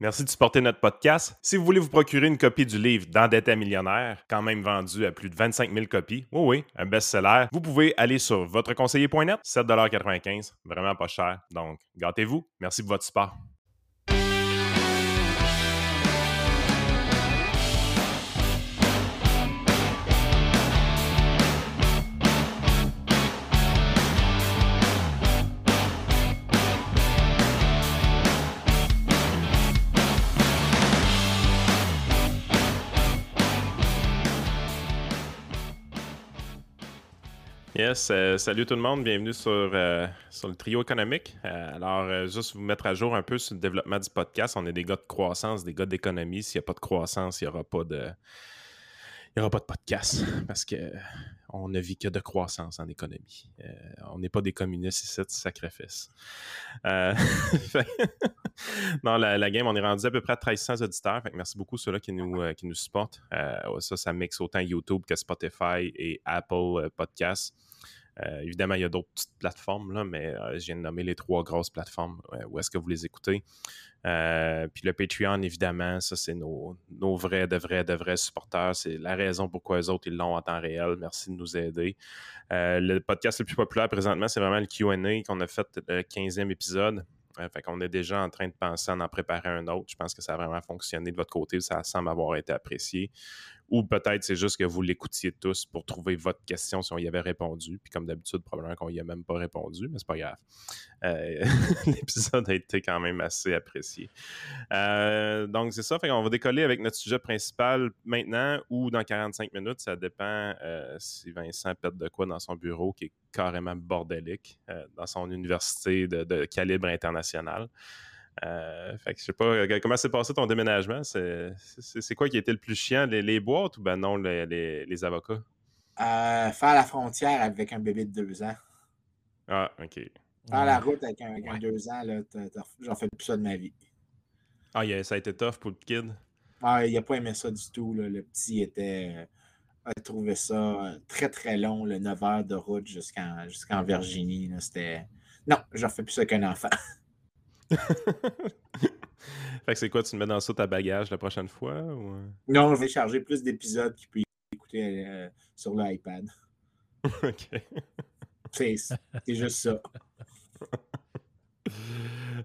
Merci de supporter notre podcast. Si vous voulez vous procurer une copie du livre D'endetté millionnaire, quand même vendu à plus de 25 000 copies, oui, oui, un best-seller, vous pouvez aller sur votreconseiller.net, 7,95 vraiment pas cher. Donc, gâtez-vous. Merci pour votre support. Yes, euh, salut tout le monde, bienvenue sur, euh, le trio économique. Euh, alors, juste vous mettre à jour un peu sur le développement du podcast. On est des gars de croissance, des gars d'économie. S'il n'y a pas de croissance, il n'y aura pas de. Il aura pas de podcast parce qu'on ne vit que de croissance en économie. on n'est pas des communistes ici, c'est sacrifice. non, la, game, on est rendu à peu près à 1300 auditeurs. merci beaucoup ceux-là qui nous, qui nous supportent. ça, ça mixe autant YouTube que Spotify et Apple Podcasts. Euh, évidemment, il y a d'autres petites plateformes, là, mais euh, je viens de nommer les trois grosses plateformes où est-ce que vous les écoutez. Euh, puis le Patreon, évidemment, ça, c'est nos, vrais, de vrais, de vrais supporters. C'est la raison pourquoi eux autres, l'ont en temps réel. Merci de nous aider. le podcast le plus populaire présentement, c'est vraiment le QA qu'on a fait le 15e épisode. fait qu'on est déjà en train de penser à en préparer un autre. Je pense que ça a vraiment fonctionné de votre côté. Ça semble avoir été apprécié. Ou peut-être c'est juste que vous l'écoutiez tous pour trouver votre question si on y avait répondu. Puis comme d'habitude, probablement qu'on y a même pas répondu, mais c'est pas grave. Euh, l'épisode a été quand même assez apprécié. Euh, donc c'est ça. Fait qu'on va décoller avec notre sujet principal maintenant ou dans 45 minutes. Ça dépend euh, si Vincent pète de quoi dans son bureau qui est carrément bordélique dans son université de calibre international. Euh, fait que je sais pas, euh, comment s'est passé ton déménagement? C'est quoi qui était le plus chiant, les, boîtes ou ben non, les, avocats? Euh, faire la frontière avec un bébé de deux ans. Ah, OK. Faire la route avec un, de deux ans, j'en fais plus ça de ma vie. Ah, ça a été tough pour le kid? Ah, il n'a pas aimé ça du tout. Le petit était a trouvé ça très très long, le 9 heures de route jusqu'en Virginie. C'était. Non, j'en fais plus ça qu'un enfant. fait que c'est quoi, tu te mets dans ça ta bagage la prochaine fois? Ou... Non, je vais charger plus d'épisodes qu'il peut écouter euh, sur l'iPad. OK. C'est juste ça.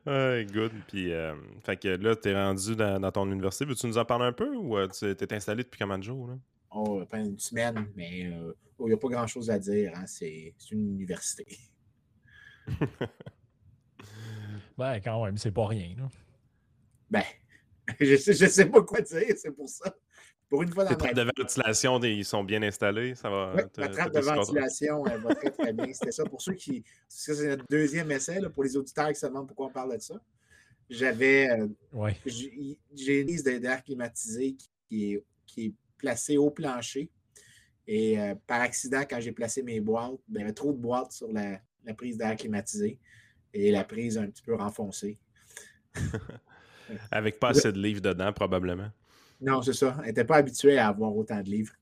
Ah, good. Puis, euh, fait que là, t'es rendu dans, ton université. Veux-tu nous en parler un peu ou euh, tu t'es installé depuis combien de jours? Là? Oh, pas une semaine, mais il n'y a pas grand-chose à dire. Hein. C'est une université. Ben, quand même, c'est pas rien. Là. Ben, je sais, je sais pas quoi dire, c'est pour ça. Pour une fois dans Les trappes de ventilation, ils sont bien installés. Ça va, la trappe de ventilation elle va très, très bien. C'était ça. Pour ceux qui. C'est notre deuxième essai, là, pour les auditeurs qui se demandent pourquoi on parle de ça. J'avais. Euh, ouais. J'ai une liste d'air climatisé qui est, qui est placée au plancher. Et euh, par accident, quand j'ai placé mes boîtes, ben, il y avait trop de boîtes sur la, la prise d'air climatisé et la prise un petit peu renfoncée. Avec pas assez de livres dedans, probablement. Non, c'est ça. Elle n'était pas habituée à avoir autant de livres.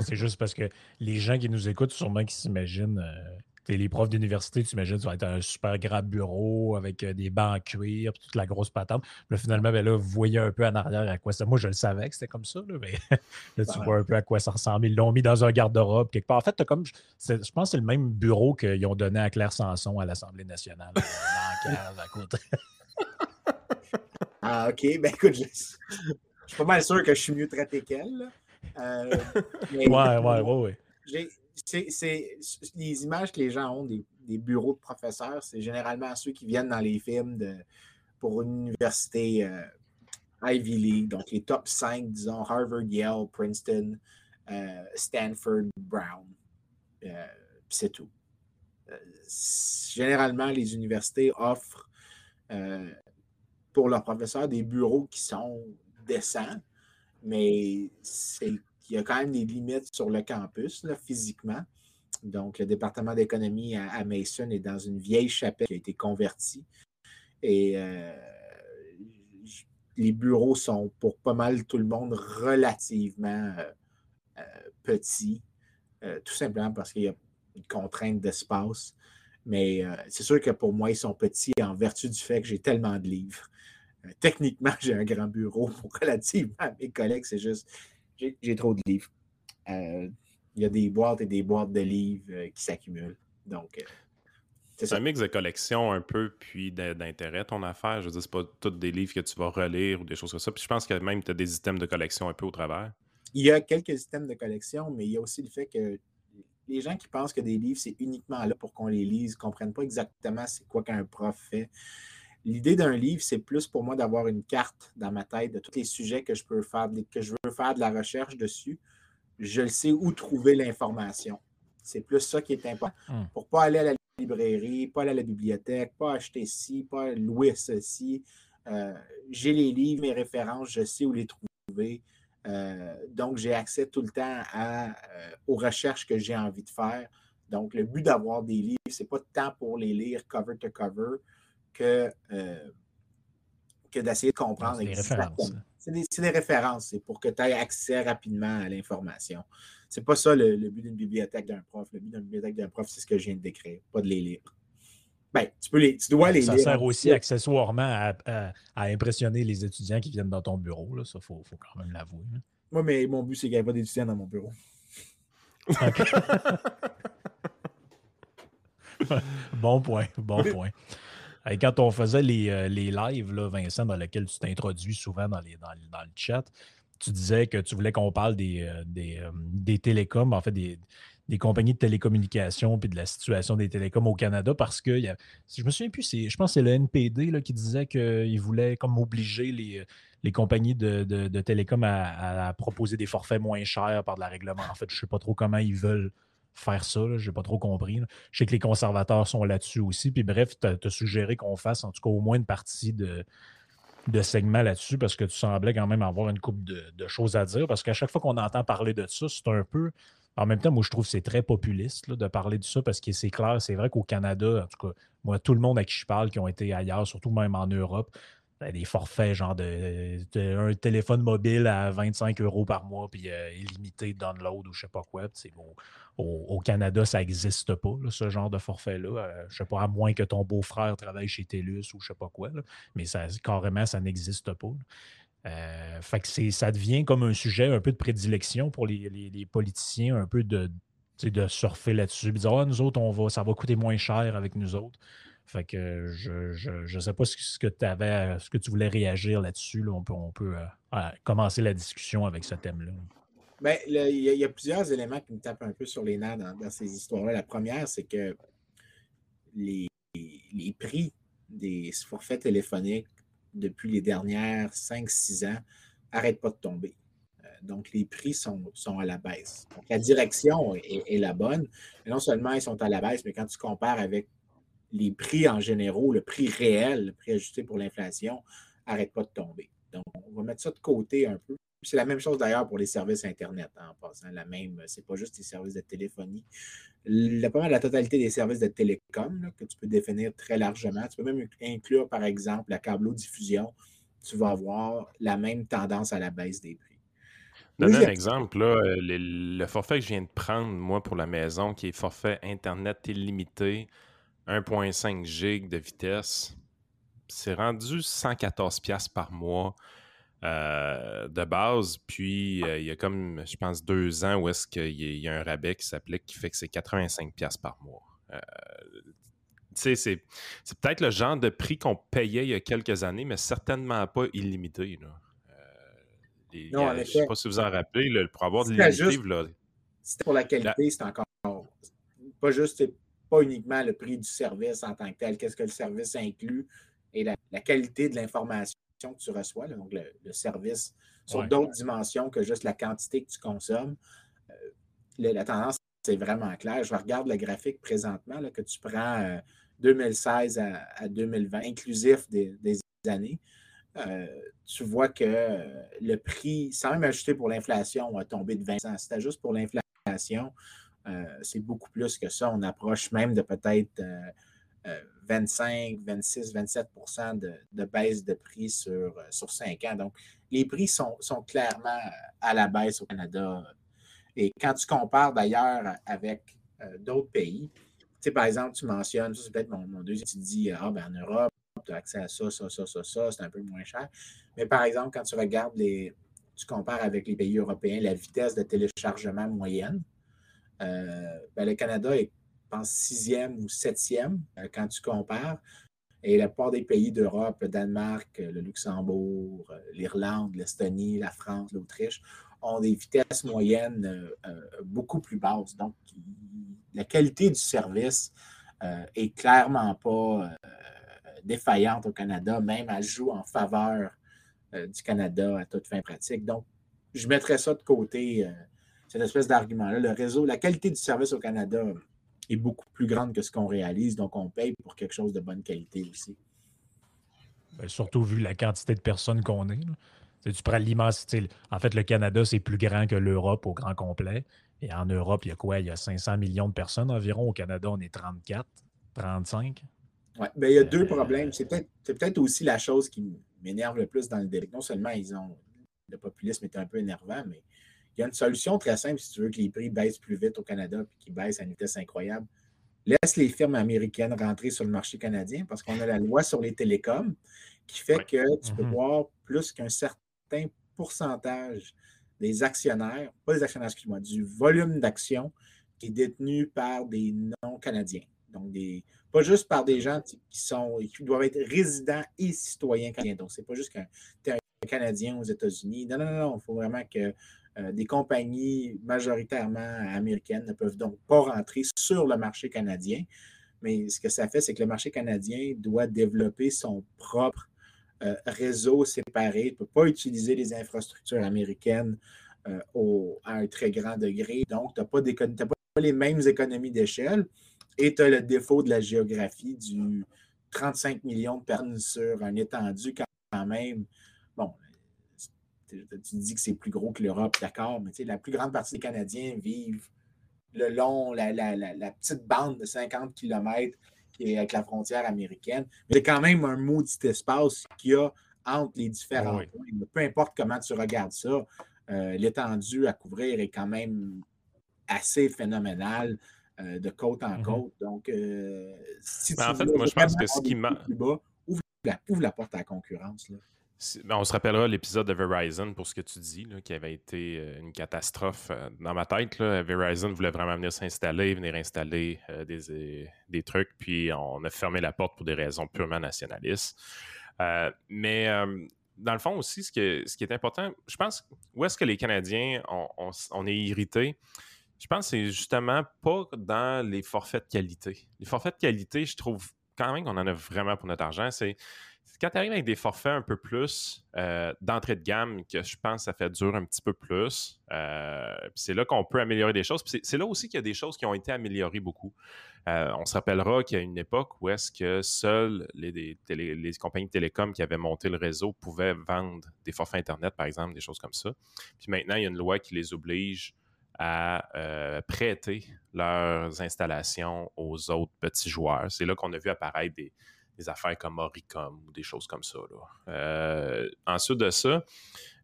c'est juste parce que les gens qui nous écoutent, sûrement qui s'imaginent euh, les profs d'université, tu imagines, ça va être un super grand bureau avec euh, des bancs en cuir, toute la grosse patente. Là, finalement, ben là, vous voyez un peu en arrière à quoi ça. Moi, je le savais que c'était comme ça, là, mais là, tu vois un peu à quoi ça ressemble. Ils l'ont mis dans un garde-robe quelque part. En fait, comme, je pense que c'est le même bureau qu'ils ont donné à Claire Sanson à l'Assemblée nationale, dans cave à côté. ah, OK. Ben écoute, je, suis pas mal sûr que je suis mieux traité qu'elle. Euh, ouais, ouais, ouais, ouais c'est les images que les gens ont des, bureaux de professeurs, c'est généralement ceux qui viennent dans les films de, pour une université euh, Ivy League, donc les top 5, disons, Harvard, Yale, Princeton, euh, Stanford, Brown. Euh, c'est tout. généralement, les universités offrent pour leurs professeurs des bureaux qui sont décents, mais c'est il y a quand même des limites sur le campus, physiquement. Donc, le département d'économie à, Mason est dans une vieille chapelle qui a été convertie. Et euh, les bureaux sont pour pas mal tout le monde relativement euh, euh, petits, tout simplement parce qu'il y a une contrainte d'espace. Mais c'est sûr que pour moi, ils sont petits en vertu du fait que j'ai tellement de livres. techniquement, j'ai un grand bureau pour relativement à mes collègues. C'est juste, j'ai trop de livres. il y a des boîtes et des boîtes de livres qui s'accumulent. Donc, c'est un mix de collection un peu, puis d'intérêt, ton affaire. Je veux dire, c'est pas tous des livres que tu vas relire ou des choses comme ça. Puis je pense que même tu as des items de collection un peu au travers. Il y a quelques items de collection, mais il y a aussi le fait que les gens qui pensent que des livres, c'est uniquement là pour qu'on les lise, ne comprennent pas exactement c'est quoi qu'un prof fait. L'idée d'un livre, c'est plus pour moi d'avoir une carte dans ma tête de tous les sujets que je peux faire, que je veux faire de la recherche dessus. Je le sais où trouver l'information. C'est plus ça qui est important. Hmm. Pour ne pas aller à la librairie, pas aller à la bibliothèque, pas acheter ci, pas louer ceci. Euh, j'ai les livres, mes références, je sais où les trouver. Euh, donc, j'ai accès tout le temps à, euh, aux recherches que j'ai envie de faire. Donc, le but d'avoir des livres, ce n'est pas tant pour les lire cover to cover que, que d'essayer de comprendre. C'est des, des, références. C'est pour que tu aies accès rapidement à l'information. C'est pas ça le, but d'une bibliothèque d'un prof. Le but d'une bibliothèque d'un prof, c'est ce que je viens de décrire, pas de les lire. Ben, tu, peux les, tu dois les lire. Ça sert aussi accessoirement à, impressionner les étudiants qui viennent dans ton bureau. Là. Ça, il faut, quand même l'avouer. Moi, mais mon but, c'est qu'il n'y ait pas d'étudiants dans mon bureau. bon point, bon point. Quand on faisait les, euh, les lives, là, Vincent, dans lesquels tu t'introduis souvent dans, dans, dans, le chat, tu disais que tu voulais qu'on parle des, euh, euh, des, télécoms, en fait, des, compagnies de télécommunications puis de la situation des télécoms au Canada parce que je me souviens plus, je pense que c'est le NPD là, qui disait qu'il voulait comme obliger les, les compagnies de, de, télécoms à, proposer des forfaits moins chers par de la règlement. En fait, je ne sais pas trop comment ils veulent faire ça. Je n'ai pas trop compris. Je sais que les conservateurs sont là-dessus aussi. Puis bref, tu as, suggéré qu'on fasse en tout cas au moins une partie de, de segments là-dessus parce que tu semblais quand même avoir une coupe de, choses à dire. Parce qu'à chaque fois qu'on entend parler de ça, c'est un peu. En même temps, moi, je trouve que c'est très populiste de parler de ça parce que c'est clair, c'est vrai qu'au Canada, en tout cas, moi, tout le monde à qui je parle qui ont été ailleurs, surtout même en Europe, ben, des forfaits, genre de, un téléphone mobile à 25 euros par mois, puis euh, illimité de download ou je sais pas quoi. Au, Canada, ça n'existe pas, ce genre de forfait-là. Je euh, je sais pas, à moins que ton beau-frère travaille chez TELUS ou je sais pas quoi. mais ça, carrément, ça n'existe pas. Euh, fait que ça devient comme un sujet un peu de prédilection pour les, politiciens, un peu de, de surfer là-dessus, dire ah, nous autres, on va, ça va coûter moins cher avec nous autres. Fait que je ne sais pas ce que, ce que tu voulais réagir là-dessus. On peut, on euh, commencer la discussion avec ce thème-là. Bien, il y, a plusieurs éléments qui me tapent un peu sur les nerfs dans, ces histoires-là. La première, c'est que les, prix des forfaits téléphoniques depuis les dernières 5-6 ans n'arrêtent pas de tomber. Euh, donc, les prix sont, à la baisse. Donc, la direction est, la bonne. Non seulement ils sont à la baisse, mais quand tu compares avec les prix en général, le prix réel, le prix ajusté pour l'inflation, n'arrête pas de tomber. Donc, on va mettre ça de côté un peu. C'est la même chose d'ailleurs pour les services Internet, hein, en passant. La même, c'est pas juste les services de téléphonie. La, pas la totalité des services de télécom que tu peux définir très largement. Tu peux même inclure, par exemple, la câblo-diffusion. Tu vas avoir la même tendance à la baisse des prix. Donne un exemple, là, le, forfait que je viens de prendre, moi, pour la maison, qui est forfait Internet illimité, 1.5 gig de vitesse. C'est rendu 114 pièces par mois euh, de base. Puis euh, il y a comme, je pense, deux ans où est-ce qu'il y, a un rabais qui s'applique qui fait que c'est 85 pièces par mois. Euh, tu sais, c'est, peut-être le genre de prix qu'on payait il y a quelques années, mais certainement pas illimité. Là. non, je ne sais pas si vous en rappelez, pour avoir de l'illimité. C'était pour la qualité, c'est encore pas juste pas uniquement le prix du service en tant que tel, qu'est-ce que le service inclut et la, qualité de l'information que tu reçois, donc le, service sur d'autres dimensions que juste la quantité que tu consommes. Euh, la, tendance, c'est vraiment clair. Je regarde le graphique présentement que tu prends 2016 euh, à, 2020, inclusif des, années. Euh, tu vois que le prix, sans même ajouter pour l'inflation, a tombé de 20 cents. C'était juste pour l'inflation. Euh, c'est beaucoup plus que ça. On approche même de peut-être 25, 26, 27% de, baisse de prix sur, euh, sur 5 ans. Donc, les prix sont, clairement à la baisse au Canada. Et quand tu compares d'ailleurs avec euh, d'autres pays, tu sais, par exemple, tu mentionnes, c'est peut-être mon, deuxième, tu dis, ah, ben, en Europe, tu as accès à ça, ça, ça, ça, ça, c'est un peu moins cher. Mais par exemple, quand tu regardes les. Tu compares avec les pays européens la vitesse de téléchargement moyenne, euh, ben, le Canada est, pense, sixième ou septième euh, quand tu compares. Et la plupart des pays d'Europe, Danemark, le Luxembourg, l'Irlande, l'Estonie, la France, l'Autriche, ont des vitesses moyennes beaucoup plus basses. Donc, la qualité du service euh, est clairement pas euh, défaillante au Canada, même elle joue en faveur euh, du Canada à toute fin pratique. Donc, je mettrais ça de côté, cette espèce d'argument-là. Le réseau, la qualité du service au Canada est beaucoup plus grande que ce qu'on réalise, donc on paye pour quelque chose de bonne qualité aussi. Ben, surtout vu la quantité de personnes qu'on est. Tu prends l'immensité. En fait, le Canada, c'est plus grand que l'Europe au grand complet. Et en Europe, il y a quoi? Il y a 500 millions de personnes environ. Au Canada, on est 34, 35. Oui, il y a deux euh, problèmes. C'est peut-être aussi la chose qui m'énerve le plus dans le délai. Non seulement ils ont le populisme est un peu énervant, mais il y a une solution très simple si tu veux que les prix baissent plus vite au Canada et qu'ils baissent à une vitesse incroyable. Laisse les firmes américaines rentrer sur le marché canadien parce qu'on a la loi sur les télécoms qui fait que tu peux mm-hmm. voir plus qu'un certain pourcentage des actionnaires, pas des actionnaires, excuse-moi, du volume d'actions qui est détenu par des non-Canadiens. Donc, des, pas juste par des gens qui, sont, qui doivent être résidents et citoyens canadiens. Donc, ce n'est pas juste qu'un Canadien aux États-Unis. Non, non, non, il faut vraiment que euh, des compagnies majoritairement américaines ne peuvent donc pas rentrer sur le marché canadien. Mais ce que ça fait, c'est que le marché canadien doit développer son propre euh, réseau séparé. Il ne peut pas utiliser les infrastructures américaines euh, à un très grand degré. Donc, tu n'as pas, pas, les mêmes économies d'échelle et tu as le défaut de la géographie du 35 millions de personnes sur un étendu quand même. Bon, tu dis que c'est plus gros que l'Europe, d'accord, mais la plus grande partie des Canadiens vivent le long, la, la petite bande de 50 km avec la frontière américaine. Mais c'est quand même un maudit espace qu'il y a entre les différents points. Peu importe comment tu regardes ça, euh, l'étendue à couvrir est quand même assez phénoménal euh, de côte en mm-hmm. côte. Donc, euh, si ben, tu en fait, moi, je pense que ce qui m'a. Ouvre la, ouvre la porte à la concurrence. Là. Ben, on se rappellera l'épisode de Verizon pour ce que tu dis, qui avait été euh, une catastrophe euh, dans ma tête. Verizon voulait vraiment venir s'installer, venir installer euh, des, trucs, puis on a fermé la porte pour des raisons purement nationalistes. mais dans le fond aussi, ce, qui est important, je pense, où est-ce que les Canadiens, on, est irrités? Je pense que c'est justement pas dans les forfaits de qualité. Les forfaits de qualité, je trouve quand même qu'on en a vraiment pour notre argent. C'est quand tu arrives avec des forfaits un peu plus euh, d'entrée de gamme, que je pense que ça fait dur un petit peu plus, euh, c'est là qu'on peut améliorer des choses. C'est là aussi qu'il y a des choses qui ont été améliorées beaucoup. Euh, on se rappellera qu'il y a une époque où est-ce que seules les, les, compagnies de télécom qui avaient monté le réseau pouvaient vendre des forfaits Internet, par exemple, des choses comme ça. Puis maintenant, il y a une loi qui les oblige à prêter leurs installations aux autres petits joueurs. C'est là qu'on a vu apparaître des, des affaires comme Oricom ou des choses comme ça. Euh, ensuite de ça,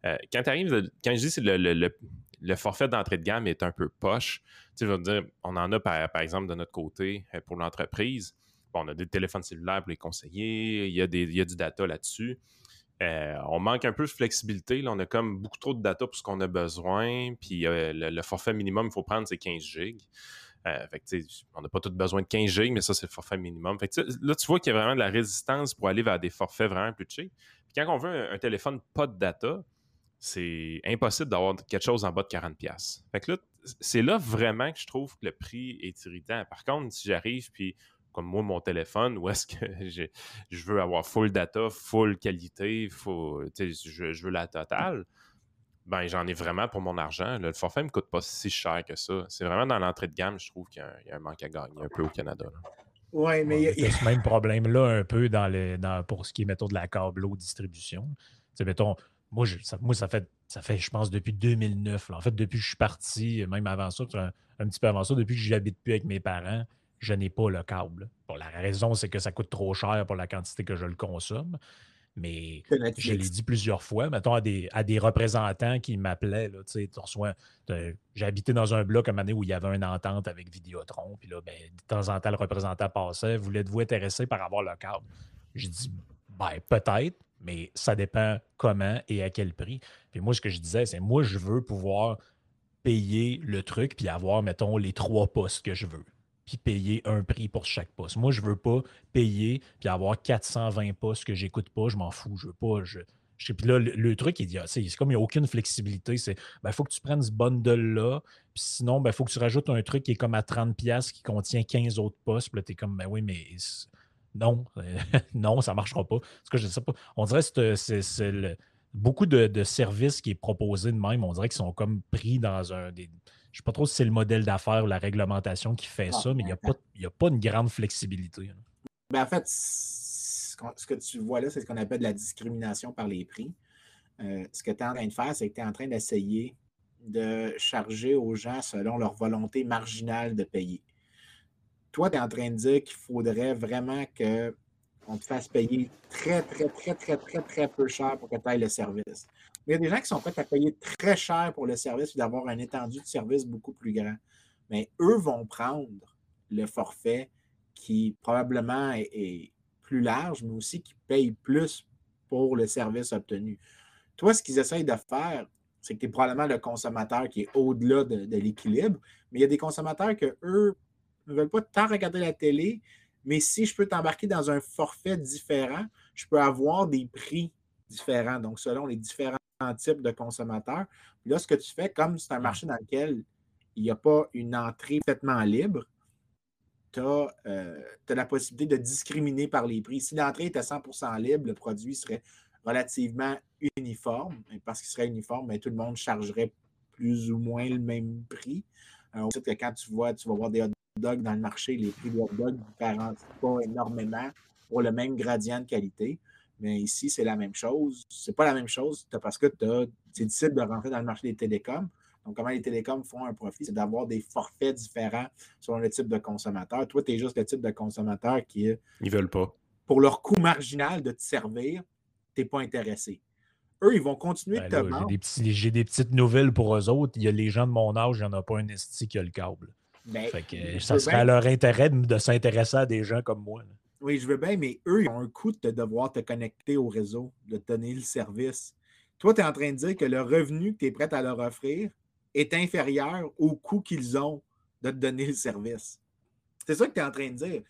euh, quand tu arrives, quand je dis que le, forfait d'entrée de gamme est un peu poche, tu veux dire, on en a par, exemple de notre côté euh, pour l'entreprise. on a des téléphones cellulaires pour les conseillers, il y a, du data là-dessus. on manque un peu de flexibilité. On a comme beaucoup trop de data pour ce qu'on a besoin. Puis le, forfait minimum qu'il faut prendre, c'est 15 gigs. Euh, on n'a pas tout besoin de 15 gigs, mais ça, c'est le forfait minimum. là, tu vois qu'il y a vraiment de la résistance pour aller vers des forfaits vraiment plus cheap. Quand on veut un, téléphone pas de data, c'est impossible d'avoir quelque chose en bas de 40$. Fait que là, c'est là vraiment que je trouve que le prix est irritant. Par contre, si j'arrive, puis comme moi, mon téléphone, où est-ce que je veux avoir full data, full qualité, je veux la totale ben j'en ai vraiment pour mon argent. Le forfait ne me coûte pas si cher que ça. C'est vraiment dans l'entrée de gamme, je trouve qu'il y, a un manque à gagner un peu au Canada. Oui, mais il y a ce même problème-là un peu dans les, dans, pour ce qui est, mettons, de la câble distribution. Tu mettons, moi, ça, moi, ça fait, ça fait, je pense, depuis 2009. En fait, depuis que je suis parti, même avant ça, un, petit peu avant ça, depuis que je n'habite plus avec mes parents, je n'ai pas le câble. Bon, la raison, c'est que ça coûte trop cher pour la quantité que je le consomme. Mais je l'ai dit plusieurs fois, mettons à des, à des représentants qui m'appelaient, tu reçois, j'ai habité dans un bloc à un moment où il y avait une entente avec Vidéotron, puis là, ben, de temps en temps, le représentant passait, voulez-vous intéresser par avoir le câble? J'ai dit, Ben, peut-être, mais ça dépend comment et à quel prix. Puis moi, ce que je disais, c'est moi, je veux pouvoir payer le truc puis avoir, mettons, les trois postes que je veux. Puis payer un prix pour chaque poste. Moi, je veux pas payer puis avoir 420 postes que j'écoute pas, je m'en fous. Je veux pas. Je, puis là, le, truc, il c'est comme il n'y a aucune flexibilité. C'est ben, faut que tu prennes ce bundle-là. Puis sinon, il ben, faut que tu rajoutes un truc qui est comme à 30$ qui contient 15 autres postes. Puis là, tu es comme, ben oui, mais non, non, ça ne marchera pas. que je sais pas. On dirait que c'est beaucoup de, services qui est proposé de même. On dirait qu'ils sont comme pris dans un. Des, je ne sais pas trop si c'est le modèle d'affaires ou la réglementation qui fait ah, ça, mais il n'y a, pas, a pas une grande flexibilité. Ben, en fait, ce que tu vois là, c'est ce qu'on appelle de la discrimination par les prix. Euh, ce que tu es en train de faire, c'est que tu es en train d'essayer de charger aux gens selon leur volonté marginale de payer. Toi, tu es en train de dire qu'il faudrait vraiment qu'on te fasse payer très, très, très, très, très, très peu cher pour que tu ailles le service. Mais il y a des gens qui sont prêts à payer très cher pour le service et d'avoir un étendu de service beaucoup plus grand. Mais eux vont prendre le forfait qui probablement est, plus large, mais aussi qui payent plus pour le service obtenu. Toi, ce qu'ils essayent de faire, c'est que tu es probablement le consommateur qui est au-delà de, l'équilibre, mais il y a des consommateurs que eux ne veulent pas tant regarder la télé, mais si je peux t'embarquer dans un forfait différent, je peux avoir des prix différents, donc selon les différents types de consommateurs. là, ce que tu fais, comme c'est un marché dans lequel il n'y a pas une entrée complètement libre, tu as, euh, la possibilité de discriminer par les prix. Si l'entrée était 100% libre, le produit serait relativement uniforme. Et parce qu'il serait uniforme, ben, tout le monde chargerait plus ou moins le même prix. Alors, que quand tu vois, tu vas voir des hot dogs dans le marché, les prix de hot dogs ne pas énormément pour le même gradient de qualité. Mais ici, c'est la même chose. C'est pas la même chose parce que c'est difficile de rentrer dans le marché des télécoms. Donc, comment les télécoms font un profit, c'est d'avoir des forfaits différents selon le type de consommateur. Toi, tu es juste le type de consommateur qui Ils veulent pas. Pour leur coût marginal de te servir, tu n'es pas intéressé. Eux, ils vont continuer ben de te vendre. J'ai des, petites nouvelles pour eux autres. Il y a les gens de mon âge, il n'y en a pas un esti qui a le câble. Ben, ça serait à leur intérêt de, s'intéresser à des gens comme moi. Oui, je veux bien, mais eux, ils ont un coût de devoir te connecter au réseau, de te donner le service. Toi, tu es en train de dire que le revenu que tu es prêt à leur offrir, est inférieur au coût qu'ils ont de te donner le service. C'est ça que tu es en train de dire.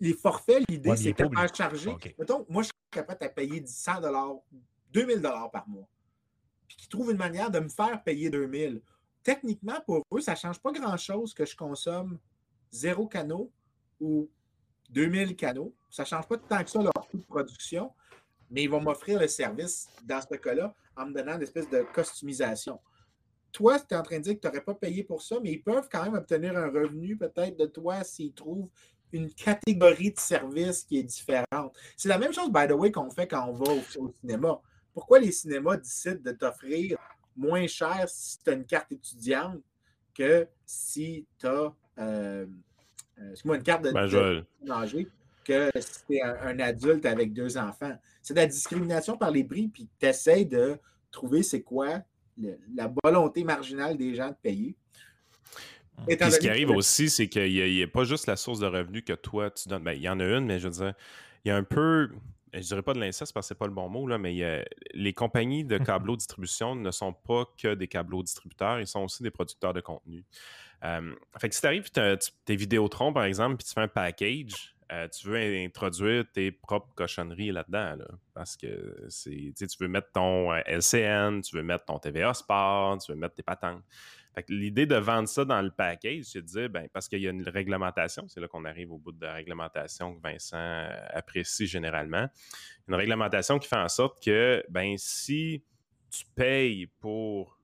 Les forfaits, l'idée, c'est que faire charger. Mettons, moi, je suis capable de payer 100 2000 par mois. Puis qu'ils trouvent une manière de me faire payer 2000. Techniquement, pour eux, ça ne change pas grand-chose que je consomme zéro canot ou 2000 canaux. Ça ne change pas tant que ça leur coût de production, mais ils vont m'offrir le service dans ce cas-là en me donnant une espèce de customisation toi, tu es en train de dire que tu n'aurais pas payé pour ça, mais ils peuvent quand même obtenir un revenu peut-être de toi s'ils trouvent une catégorie de services qui est différente. C'est la même chose, by the way, qu'on fait quand on va au, cinéma. Pourquoi les cinémas décident de t'offrir moins cher si tu as une carte étudiante que si tu as euh, euh une carte de, ben, que si tu es un, adulte avec deux enfants. C'est de la discrimination par les prix, puis tu essaies de trouver c'est quoi la volonté marginale des gens de payer. ce qui arrive aussi, c'est qu'il n'y a, pas juste la source de revenus que toi, tu donnes. Ben, il y en a une, mais je veux dire, il y a un peu, je dirais pas de l'inceste parce que c'est pas le bon mot, là, mais les compagnies de câbleaux distribution ne sont pas que des câbleaux distributeurs, ils sont aussi des producteurs de contenu. Euh, fait que si tu arrives, tes Vidéotron, par exemple, puis tu fais un package, euh, tu veux introduire tes propres cochonneries là-dedans, parce que c'est, tu veux mettre ton euh, LCN, tu veux mettre ton TVA Sport, tu veux mettre tes patentes. l'idée de vendre ça dans le package, c'est de dire, ben, parce qu'il y a une réglementation, c'est là qu'on arrive au bout de la réglementation que Vincent euh, apprécie généralement. Une réglementation qui fait en sorte que, ben, si tu payes pour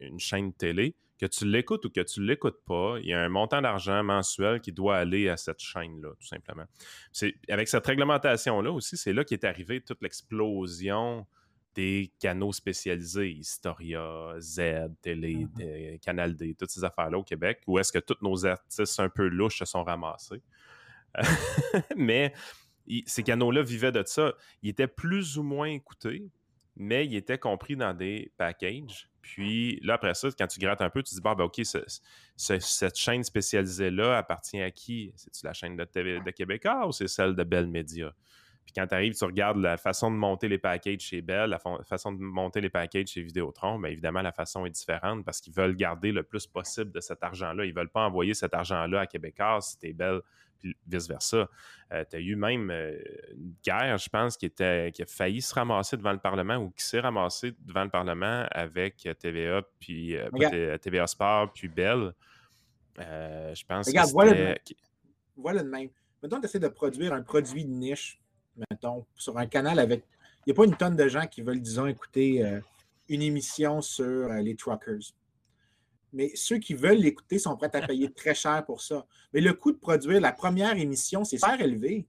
une chaîne télé, que tu l'écoutes ou que tu ne l'écoutes pas, il y a un montant d'argent mensuel qui doit aller à cette chaîne-là, tout simplement. C'est, avec cette réglementation-là aussi, c'est là qu'est arrivée toute l'explosion des canaux spécialisés, Historia, Z, Télé, mm-hmm. Canal D, toutes ces affaires-là au Québec, où est-ce que tous nos artistes un peu louches se sont ramassés. mais ces canaux-là vivaient de ça. Ils étaient plus ou moins écoutés, mais ils étaient compris dans des packages. Puis là, après ça, quand tu grattes un peu, tu te dis, bah, ben, OK, cette chaîne spécialisée-là appartient à qui? C'est-tu la chaîne de, TV, de Québécois ou c'est celle de Bell Media? Puis quand tu arrives, tu regardes la façon de monter les packages chez Bell, la façon de monter les packages chez Vidéotron, bien évidemment, la façon est différente parce qu'ils veulent garder le plus possible de cet argent-là. Ils ne veulent pas envoyer cet argent-là à Québécois si t'es Bell, puis vice-versa. Euh, tu as eu même euh, une guerre, je pense, qui, était, qui a failli se ramasser devant le Parlement ou qui s'est ramassé devant le Parlement avec TVA, puis TVA Sport, puis Bell. je pense Regarde, que voilà, voilà de même. Mettons, tu essaies de produire un produit de niche, mettons, sur un canal avec. Il n'y a pas une tonne de gens qui veulent, disons, écouter euh, une émission sur euh, les truckers. Mais ceux qui veulent l'écouter sont prêts à payer très cher pour ça. Mais le coût de produire la première émission, c'est super élevé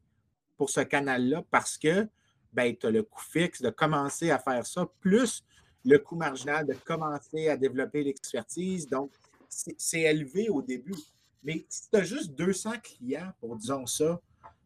pour ce canal-là parce que ben, tu as le coût fixe de commencer à faire ça, plus le coût marginal de commencer à développer l'expertise. Donc, c'est élevé au début. Mais si tu as juste 200 clients, pour disons ça,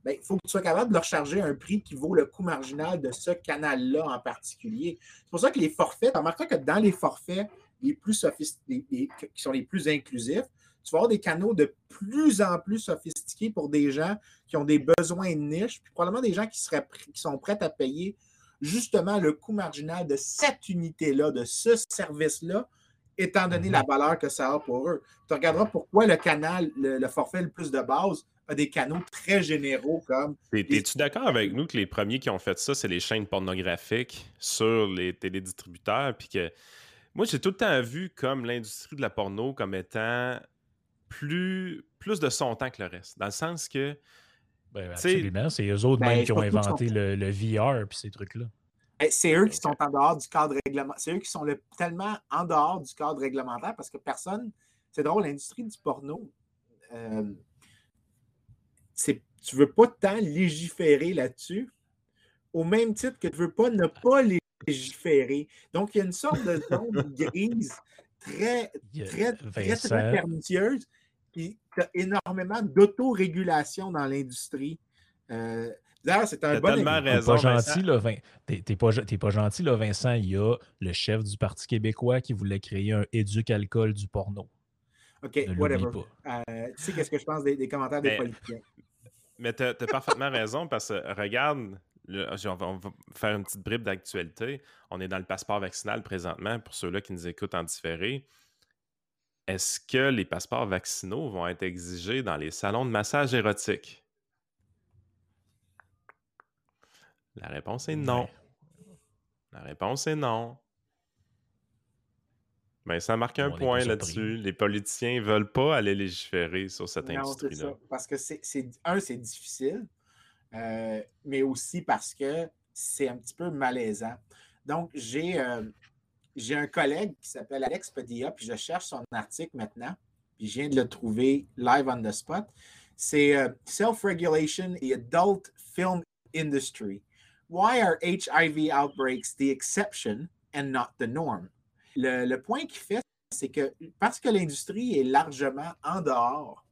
il ben, faut que tu sois capable de leur charger un prix qui vaut le coût marginal de ce canal-là en particulier. C'est pour ça que les forfaits, tu remarqueras que dans les forfaits les plus sophistiqués, qui sont les plus inclusifs, tu vas avoir des canaux de plus en plus sophistiqués pour des gens qui ont des besoins de niche, puis probablement des gens qui, seraient, qui sont prêts à payer justement le coût marginal de cette unité-là, de ce service-là, étant donné la mhm. valeur que ça a pour eux. Tu regarderas pourquoi le canal, le, forfait le plus de base, des canaux très généraux comme. Es-tu d'accord avec nous que les premiers qui ont fait ça, c'est les chaînes pornographiques sur les télédistributeurs? Puis que moi, j'ai tout le temps vu comme l'industrie de la porno comme étant plus, plus de son temps que le reste. Dans le sens que. Ben, absolument, c'est eux autres ben, même qui ont inventé le, le VR puis ces trucs-là. Eh, c'est eux qui sont en dehors du cadre réglementaire. C'est eux qui sont tellement en dehors du cadre réglementaire parce que personne. C'est drôle, l'industrie du porno, euh, tu ne veux pas tant légiférer là-dessus, au même titre que tu ne veux pas ne pas légiférer. Donc, il y a une sorte de zone grise très, très, très, très pernicieuse. Puis, tu as énormément d'autorégulation dans l'industrie. Euh, D'ailleurs, c'est un bon raison. Pas gentil, là, T'es pas, pas, gentil, là, Vincent. Il y a le chef du Parti québécois qui voulait créer un éduc-alcool du porno. OK, whatever. Euh, tu sais qu'est-ce que je pense des, commentaires des politiciens. Mais tu as, parfaitement raison parce que regarde, on, va, faire une petite bribe d'actualité. On est dans le passeport vaccinal présentement pour ceux-là qui nous écoutent en différé. Est-ce que les passeports vaccinaux vont être exigés dans les salons de massage érotique? La réponse est non. La réponse est non. Mais ben, ça marque un point là-dessus. Les politiciens ne veulent pas aller légiférer sur cette industrie-là. Parce que c'est un, c'est difficile, euh, mais aussi parce que c'est un petit peu malaisant. Donc, j'ai euh, un collègue qui s'appelle Alex Padilla, puis je cherche son article maintenant, puis je viens de le trouver live on the spot. C'est euh, Self-Regulation et Adult Film Industry. Why are HIV outbreaks the exception and not the norm? Le, point qu'il fait, c'est que parce que l'industrie est largement en dehors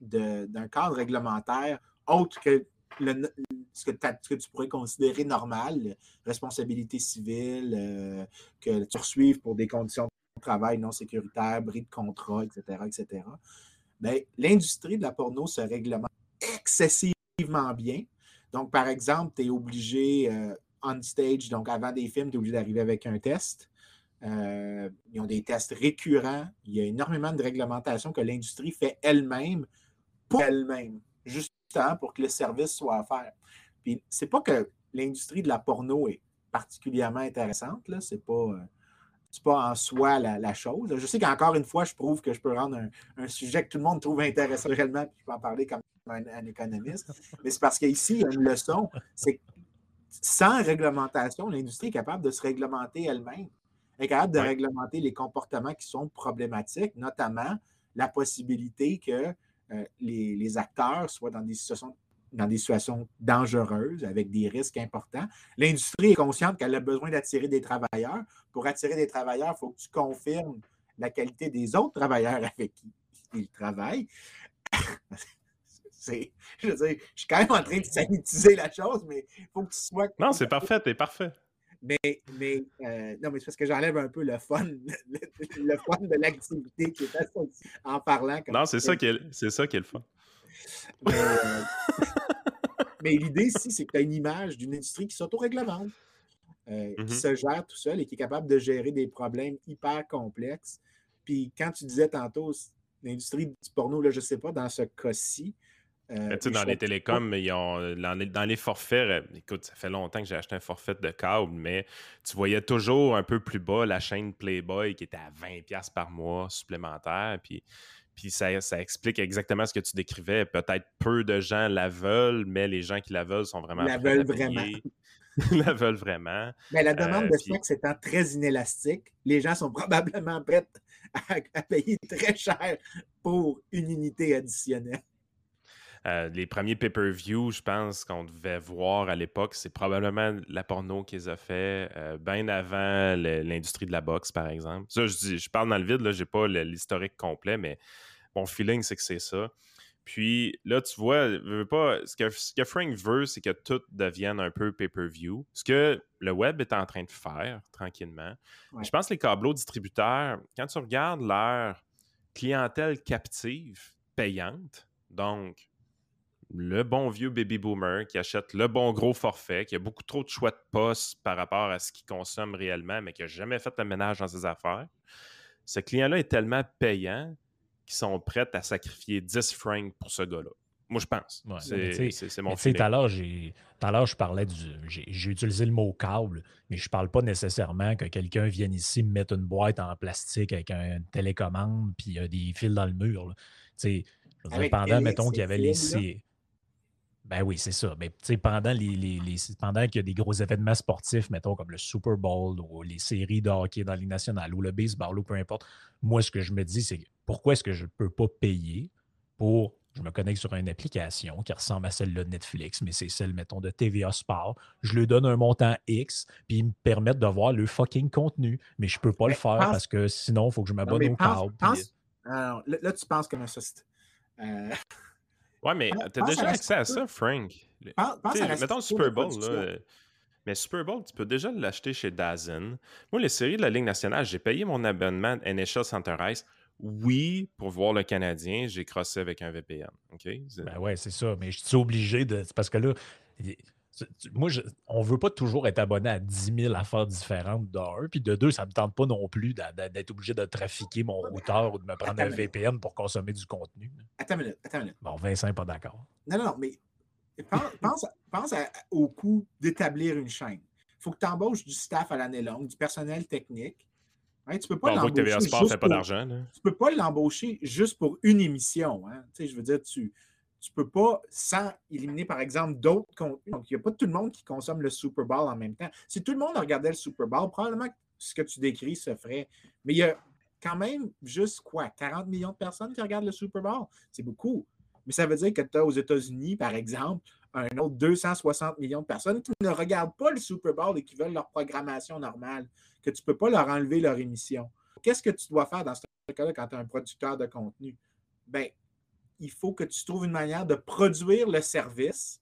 d'un cadre réglementaire autre que ce, que tu pourrais considérer normal, responsabilité civile, euh, que tu reçuives pour des conditions de travail non sécuritaires, bris de contrat, etc., etc. l'industrie de la porno se réglemente excessivement bien. Donc, par exemple, tu es obligé euh, on stage, donc avant des films, tu es obligé d'arriver avec un test. Euh, ils ont des tests récurrents. Il y a énormément de réglementations que l'industrie fait elle-même pour elle-même, justement pour que le service soit offert. Puis, c'est pas que l'industrie de la porno est particulièrement intéressante, là. C'est pas. Euh, pas en soi la, chose. Je sais qu'encore une fois, je prouve que je peux rendre un, sujet que tout le monde trouve intéressant réellement, puis je peux en parler comme un, économiste. Mais c'est parce qu'ici, il y a une leçon, c'est que sans réglementation, l'industrie est capable de se réglementer elle-même. Est capable de réglementer les comportements qui sont problématiques, notamment la possibilité que euh, les, les, acteurs soient dans des situations dans des situations dangereuses, avec des risques importants. L'industrie est consciente qu'elle a besoin d'attirer des travailleurs. Pour attirer des travailleurs, il faut que tu confirmes la qualité des autres travailleurs avec qui ils travaillent. je, veux dire, je suis quand même en train de sanitiser la chose, mais il faut que tu sois. Non, c'est parfait, t'es parfait. Mais, mais euh, non, mais c'est parce que j'enlève un peu le fun, le, fun de l'activité qui est associé en parlant. non, c'est ça, qui est, c'est ça qui est le fun. Euh, mais l'idée ici, c'est que tu as une image d'une industrie qui s'autoréglemente, euh, qui Mhm. se gère tout seul et qui est capable de gérer des problèmes hyper complexes. Puis quand tu disais tantôt, l'industrie du porno, là, je ne sais pas, dans ce cas-ci. Euh, tu sais, je dans les pas- télécoms, ils ont, dans, les, forfaits, euh, écoute, ça fait longtemps que j'ai acheté un forfait de câble, mais tu voyais toujours un peu plus bas la chaîne Playboy qui était à 20$ par mois supplémentaire. Puis, puis ça, ça explique exactement ce que tu décrivais. Peut-être peu de gens la veulent, mais les gens qui la veulent sont vraiment La veulent payer. la veulent vraiment. Mais la demande Euh, de puis- sexe étant très inélastique, les gens sont probablement prêts à, à payer très cher pour une unité additionnelle. Euh, les premiers pay-per-view, je pense qu'on devait voir à l'époque, c'est probablement la porno qu'ils ont fait euh, bien avant l'industrie de la boxe, par exemple. Ça, je, dis, je parle dans le vide, là, j'ai pas l'historique complet, mais mon feeling, c'est que c'est ça. Puis là, tu vois, veux pas, ce, que, ce que Frank veut, c'est que tout devienne un peu pay-per-view. Ce que le web est en train de faire tranquillement. Ouais. Je pense que les câbleaux distributeurs, quand tu regardes leur clientèle captive payante, donc le bon vieux baby boomer qui achète le bon gros forfait, qui a beaucoup trop de choix de postes par rapport à ce qu'il consomme réellement, mais qui n'a jamais fait le ménage dans ses affaires. Ce client-là est tellement payant qu'ils sont prêts à sacrifier 10 francs pour ce gars-là. Moi, je pense. Ouais, c'est mon Mais tu sais, tout à l'heure, je parlais du. J'ai j'ai utilisé le mot câble, mais je parle pas nécessairement que quelqu'un vienne ici me mettre une boîte en plastique avec un- une télécommande puis euh, des fils dans le mur. là. Dire, pendant, mettons, et qu'il y avait les. Ben oui, c'est ça. Mais tu sais, pendant les, les- les- pendant qu'il y a des gros événements sportifs, mettons comme le Super Bowl ou les séries de hockey dans la Ligue nationale ou le baseball ou peu importe, moi, ce que je me dis, c'est pourquoi est-ce que je ne peux pas payer pour. Je me connecte sur une application qui ressemble à celle de Netflix, mais c'est celle, mettons, de TVA Sport. Je lui donne un montant X, puis ils me permettent de voir le fucking contenu. Mais je ne peux pas Mais le faire pense- parce que sinon, il faut que je m'abonne au pense- câble. pense- puis- Alors, là, là, tu penses comme un société. Euh, Ouais, mais pense- tu as pense à déjà accès à ça, Frank. Pense, pense à mettons Super Bowl, là, mais Super Bowl, tu peux déjà l'acheter chez Dazen. Moi, les séries de la Ligue nationale, j'ai payé mon abonnement NHL Center Ice. Oui, pour voir le Canadien, j'ai crossé avec un VPN. OK? C'est- Ben ouais, c'est ça. Mais je suis obligé de. Parce que là, moi, je- on veut pas toujours être abonné à 10 000 affaires différentes de un. Puis de deux, ça me tente pas non plus d'être obligé de trafiquer mon routeur ou de me prendre un Attends, VPN pour consommer du contenu. Attends une minute, attends une minute. Bon, Vincent n'est pas d'accord. Non, non, non, mais pense, pense, à- pense à- au coût d'établir une chaîne. Il faut que tu embauches du staff à l'année longue, du personnel technique. Hein, tu peux pas Bon, que TVA l'embaucher Sport fait pas d'argent. tu peux pas l'embaucher juste pour une émission. Hein? Tu sais, je veux dire, tu tu peux pas, sans éliminer, par exemple, d'autres contenus. Donc, il n'y a pas tout le monde qui consomme le Super Bowl en même temps. Si tout le monde regardait le Super Bowl, probablement ce que tu décris se ferait. Mais il y a quand même juste quoi, 40 millions de personnes qui regardent le Super Bowl? C'est beaucoup. Mais ça veut dire que tu as aux États-Unis, par exemple, un autre 260 millions de personnes qui ne regardent pas le Super Bowl et qui veulent leur programmation normale, que tu ne peux pas leur enlever leur émission. Qu'est-ce que tu dois faire dans ce cas-là quand tu es un producteur de contenu? Ben, il faut que tu trouves une manière de produire le service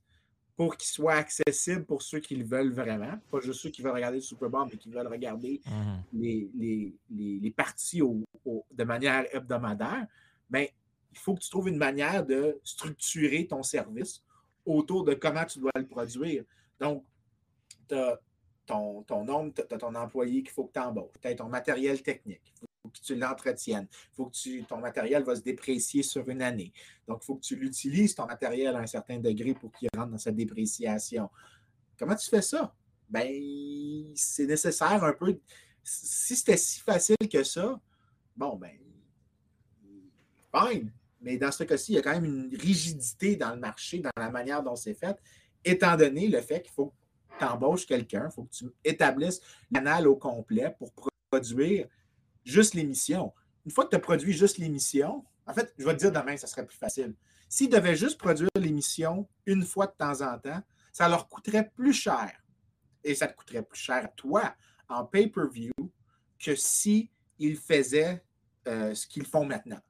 pour qu'il soit accessible pour ceux qui le veulent vraiment. Pas juste ceux qui veulent regarder le Super Bowl, mais qui veulent regarder les, les, les, les parties au- au- de manière hebdomadaire. Ben, il faut que tu trouves une manière de structurer ton service autour de comment tu dois le produire. Donc, tu as ton, ton nombre, tu as ton employé qu'il faut que tu embauches, tu as ton matériel technique, faut que tu l'entretiennes, il faut que tu, ton matériel va se déprécier sur une année. Donc, il faut que tu l'utilises, ton matériel, à un certain degré pour qu'il rentre dans sa dépréciation. Comment tu fais ça? Ben, c'est nécessaire un peu. Si c'était si facile que ça, bon, ben, fine. Mais dans ce cas-ci, il y a quand même une rigidité dans le marché, dans la manière dont c'est fait, étant donné le fait qu'il faut que tu embauches quelqu'un, il faut que tu établisses l'anal au complet pour produire juste l'émission. Une fois que tu as produit juste l'émission, en fait, je vais te dire demain, ça serait plus facile. S'ils devaient juste produire l'émission une fois de temps en temps, ça leur coûterait plus cher. Et ça te coûterait plus cher toi en pay-per-view que si faisaient euh, ce qu'ils font maintenant.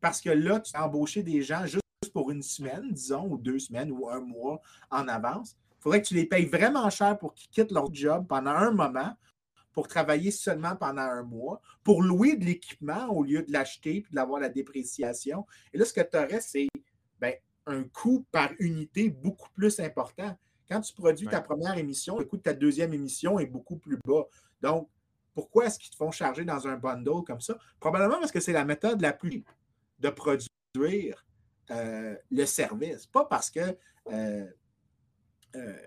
Parce que là, tu as embauché des gens juste pour une semaine, disons, ou deux semaines, ou un mois en avance. Il faudrait que tu les payes vraiment cher pour qu'ils quittent leur job pendant un moment, pour travailler seulement pendant un mois, pour louer de l'équipement au lieu de l'acheter puis d'avoir la dépréciation. Et là, ce que tu aurais, c'est ben, un coût par unité beaucoup plus important. Quand tu produis ta première émission, le coût de ta deuxième émission est beaucoup plus bas. Donc, pourquoi est-ce qu'ils te font charger dans un bundle comme ça? Probablement parce que c'est la méthode la plus de produire euh, le service. Pas parce que euh, euh,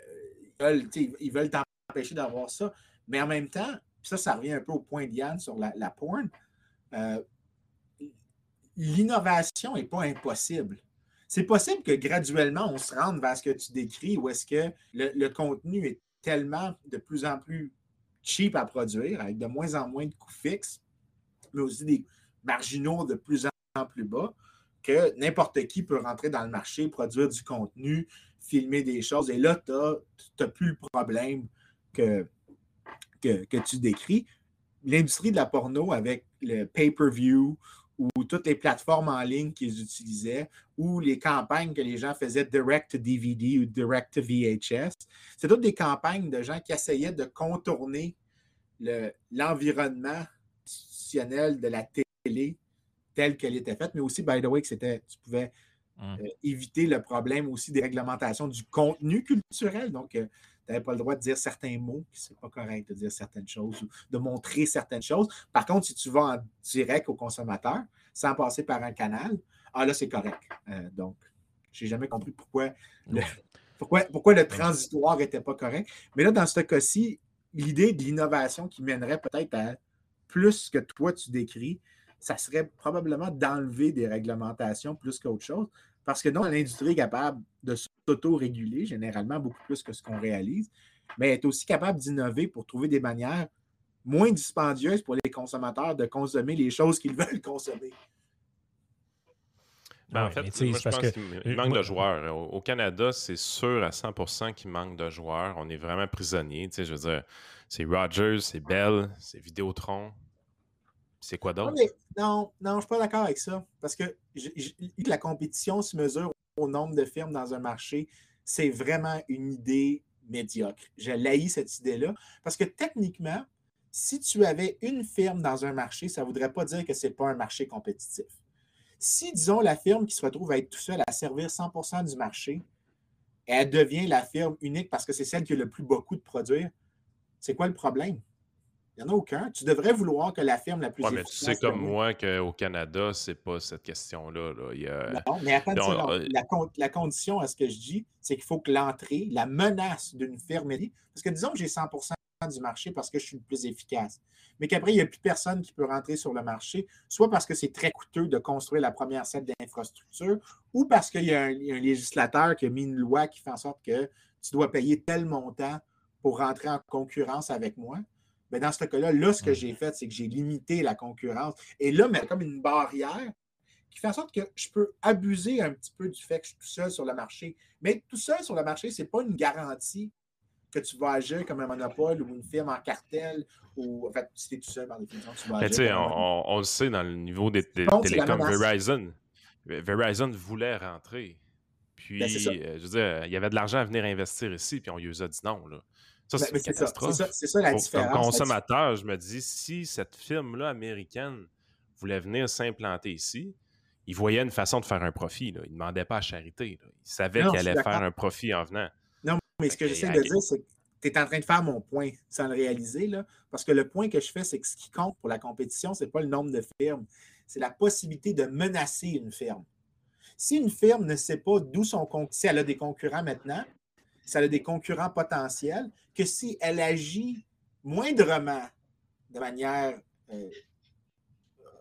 ils veulent t'empêcher d'avoir ça. Mais en même temps, ça, ça revient un peu au point d'Yann sur la, la porn. L'innovation n'est pas impossible. C'est possible que graduellement, on se rende vers ce que tu décris, où est-ce que le, contenu est tellement de plus en plus cheap à produire, avec de moins en moins de coûts fixes, mais aussi des marginaux de plus en plus bas, que n'importe qui peut rentrer dans le marché, produire du contenu, filmer des choses. Et là, tu n'as plus le problème que, que, que tu décris. L'industrie de la porno avec le pay-per-view ou toutes les plateformes en ligne qu'ils utilisaient, ou les campagnes que les gens faisaient direct to DVD ou direct to VHS. C'est toutes des campagnes de gens qui essayaient de contourner l'environnement institutionnel de la télé tel qu'elle était faite, mais aussi, by the way, que c'était, tu pouvais hum. euh, éviter le problème aussi des réglementations du contenu culturel. Donc, euh, tu n'avais pas le droit de dire certains mots, ce n'est pas correct de dire certaines choses ou de montrer certaines choses. Par contre, si tu vas en direct au consommateur, sans passer par un canal, ah là, c'est correct. Euh, donc, je n'ai jamais compris pourquoi le, pourquoi, pourquoi le transitoire n'était pas correct. Mais là, dans ce cas-ci, l'idée de l'innovation qui mènerait peut-être à plus que toi tu décris, ça serait probablement d'enlever des réglementations plus qu'autre chose. Parce que non, l'industrie est capable de s'auto-réguler, généralement beaucoup plus que ce qu'on réalise, mais elle est aussi capable d'innover pour trouver des manières moins dispendieuses pour les consommateurs de consommer les choses qu'ils veulent consommer. Ben, en fait, moi, je pense qu'il manque de joueurs. Au, Canada, c'est sûr à 100% qu'il manque de joueurs. On est vraiment prisonniers. Je veux dire, c'est Rogers, c'est Bell, c'est Vidéotron. C'est quoi d'autre? Non, non, je ne suis pas d'accord avec ça. Parce que la compétition se mesure au nombre de firmes dans un marché. C'est vraiment une idée médiocre. Je laïs cette idée-là. Parce que techniquement, si tu avais une firme dans un marché, ça ne voudrait pas dire que ce n'est pas un marché compétitif. Si, disons, la firme qui se retrouve à être tout seul à servir 100% du marché, elle devient la firme unique parce que c'est celle qui a le plus beaucoup de produire, c'est quoi le problème? Il n'y en a aucun. Tu devrais vouloir que la firme la plus ouais, mais tu sais comme moi qu'au Canada, c'est pas cette question-là. Non, mais attends, euh, la, la, condition à ce que je dis, c'est qu'il faut que l'entrée, la menace d'une firme, parce que disons que j'ai 100% du marché parce que je suis le plus efficace, mais qu'après, il n'y a plus personne qui peut rentrer sur le marché, soit parce que c'est très coûteux de construire la première set d'infrastructure, ou parce qu'il y, a un législateur qui a mis une loi qui fait en sorte que tu dois payer tel montant pour rentrer en concurrence avec moi. Mais dans ce cas-là, là, ce que j'ai fait, c'est que j'ai limité la concurrence. Et là, mais comme une barrière qui fait en sorte que je peux abuser un petit peu du fait que je suis tout seul sur le marché. Mais tout seul sur le marché, ce n'est pas une garantie que tu vas agir comme un monopole ou une firme en cartel ou en fait, si tu es tout seul par définition, tu vas agir. Mais on, on, le sait dans le niveau des, télécoms Verizon. Verizon voulait rentrer. Puis, ben, euh, je veux dire, il y avait de l'argent à venir investir ici, puis on lui a dit non. Là. Ça, c'est une catastrophe. C'est ça, la différence. Comme consommateur, je me dis, si cette firme-là américaine voulait venir s'implanter ici, il voyait une façon de faire un profit. Là. Il ne demandait pas à charité. Il savait qu'il allait faire un profit en venant. Non, mais ce que j'essaie de dire, c'est que tu es en train de faire mon point sans le réaliser. Là, parce que le point que je fais, c'est que ce qui compte pour la compétition, ce n'est pas le nombre de firmes, c'est la possibilité de menacer une firme. Si une firme ne sait pas d'où son si elle a des concurrents maintenant, ça a des concurrents potentiels, que si elle agit moindrement de manière euh,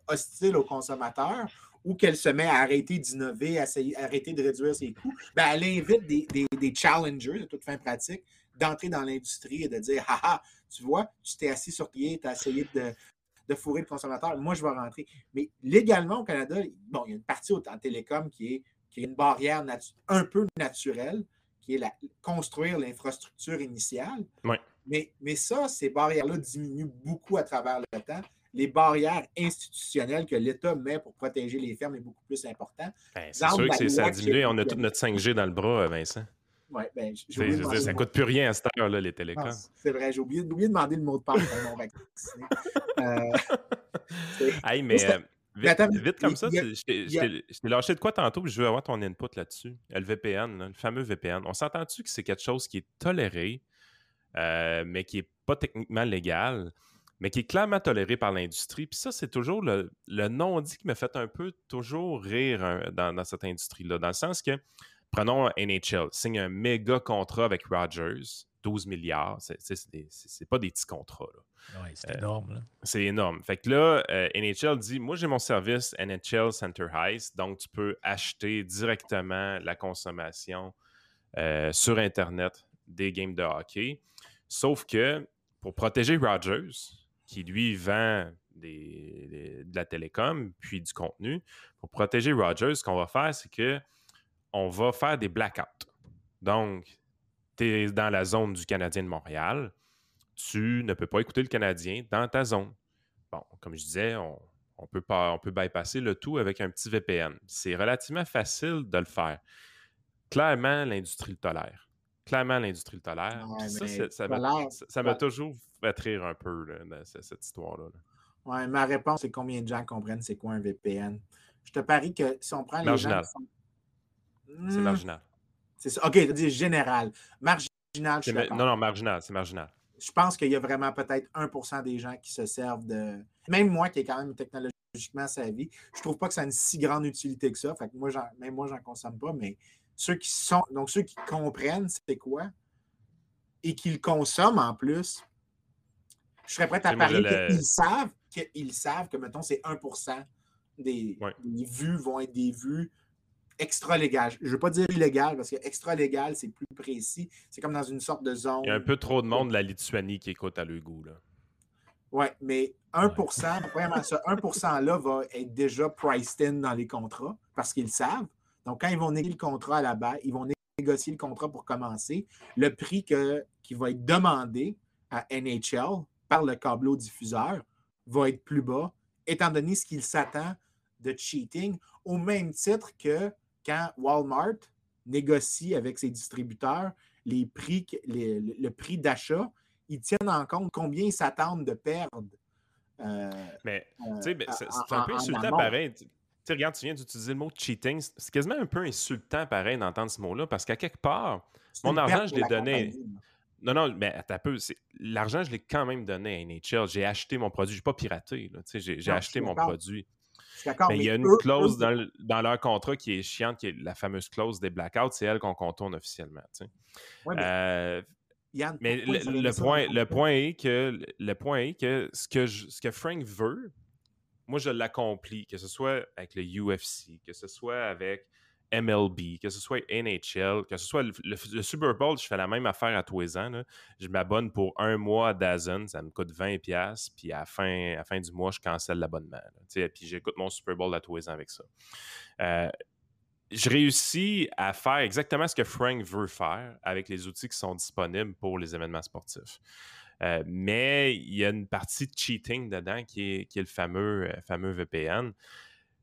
hostile aux consommateurs ou qu'elle se met à arrêter d'innover, à, arrêter de réduire ses coûts, ben elle invite des, challengers de toute fin pratique d'entrer dans l'industrie et de dire Haha, tu vois, tu t'es assis sur pied, tu as essayé de, fourrer le consommateur, moi je vais rentrer. Mais légalement au Canada, bon, il y a une partie en télécom qui est, qui est une barrière un peu naturelle, qui est la, construire l'infrastructure initiale. Mais, mais ça, ces barrières-là diminuent beaucoup à travers le temps. Les barrières institutionnelles que l'État met pour protéger les fermes est beaucoup plus important. Ben, c'est sûr que ça a diminué. On a tout notre 5G dans le bras, Vincent. Oui, ben, ça ne coûte plus rien à cette heure-là, les télécoms. C'est vrai, j'ai oublié, oublié, de demander le mot de passe pour mon vacciné. euh, mais vite, comme ça, je t'ai lâché de quoi tantôt, je veux avoir ton input là-dessus. Le VPN, le fameux VPN. On s'entend-tu que c'est quelque chose qui est toléré, euh, mais qui n'est pas techniquement légal, mais qui est clairement toléré par l'industrie? Puis ça, c'est toujours le, non-dit qui me fait un peu toujours rire hein, dans, cette industrie-là, dans le sens que, prenons NHL, signe un méga contrat avec Rogers, 12 milliards, c'est pas des petits contrats. C'est euh, énorme. C'est énorme. Fait que là, euh, NHL dit Moi, j'ai mon service NHL Center Heist, donc tu peux acheter directement la consommation euh, sur Internet des games de hockey. Sauf que pour protéger Rogers, qui lui vend de la télécom puis du contenu, pour protéger Rogers, ce qu'on va faire, c'est que on va faire des blackouts. Donc, tu es dans la zone du Canadien de Montréal tu ne peux pas écouter le Canadien dans ta zone. Bon, comme je disais, on, peut, pas, on peut bypasser le tout avec un petit VPN. C'est relativement facile de le faire. Clairement, l'industrie le tolère. Clairement, l'industrie le tolère. ça, m'a toujours fait rire un peu, cette, histoire-là. Ouais, ma réponse, c'est combien de gens comprennent c'est quoi un VPN. Je te parie que si on prend les gens C'est hmm. marginal. C'est ça. OK, tu dis général. Marginal, je suis Non, non, marginal, c'est marginal je pense qu'il y a vraiment peut-être 1% des gens qui se servent de. Même moi qui est quand même technologiquement savvy, je trouve pas que ça a une si grande utilité que ça. Fait que moi, même moi, j'en consomme pas, mais ceux qui sont. Donc, ceux qui comprennent c'est quoi et qui le consomment en plus, je serais prêt à parier qu'ils savent qu'ils savent que, mettons, c'est 1 des, des vues vont être des vues extra-légal. Je ne veux pas dire illégal parce que extra-légal, c'est plus précis. C'est comme dans une sorte de zone. Il y a un peu trop de monde de la Lituanie qui écoute à le goût. Oui, mais 1% vraiment, ce 1%-là va être déjà priced in dans les contrats parce qu'ils savent. Donc, quand ils vont négocier le contrat à la base, ils vont négocier le contrat pour commencer. Le prix que, qui va être demandé à NHL par le câbleau diffuseur va être plus bas, étant donné ce qu'il s'attend de cheating, au même titre que quand Walmart négocie avec ses distributeurs les prix, le prix d'achat, ils tiennent en compte combien ils s'attendent de perdre. Euh, mais euh, ben, c'est un peu insultant pareil. Tu regarde, tu viens d'utiliser le mot cheating. C'est quasiment un peu insultant pareil d'entendre ce mot-là parce qu'à quelque part, mon argent, je l'ai donné. Non, non, mais peu. L'argent, je l'ai quand même donné à NHL. J'ai acheté mon produit. Je n'ai pas piraté. J'ai acheté mon produit. Mais il y a une clause dans, leur contrat qui est chiante, qui est la fameuse clause des blackouts. C'est elle qu'on contourne officiellement. mais, euh, le, point, le, point est que, le point est que ce que, ce que Frank veut, moi, je l'accomplis, que ce soit avec le UFC, que ce soit avec MLB, que ce soit NHL, que ce soit le, Super Bowl, je fais la même affaire à tous les ans. Je m'abonne pour un mois à Dazen, ça me coûte 20$, puis à la fin, à fin du mois, je cancelle l'abonnement. Puis j'écoute mon Super Bowl à tous les ans avec ça. Euh, je réussis à faire exactement ce que Frank veut faire avec les outils qui sont disponibles pour les événements sportifs. Euh, mais il y a une partie de cheating dedans qui est, le fameux, euh, fameux VPN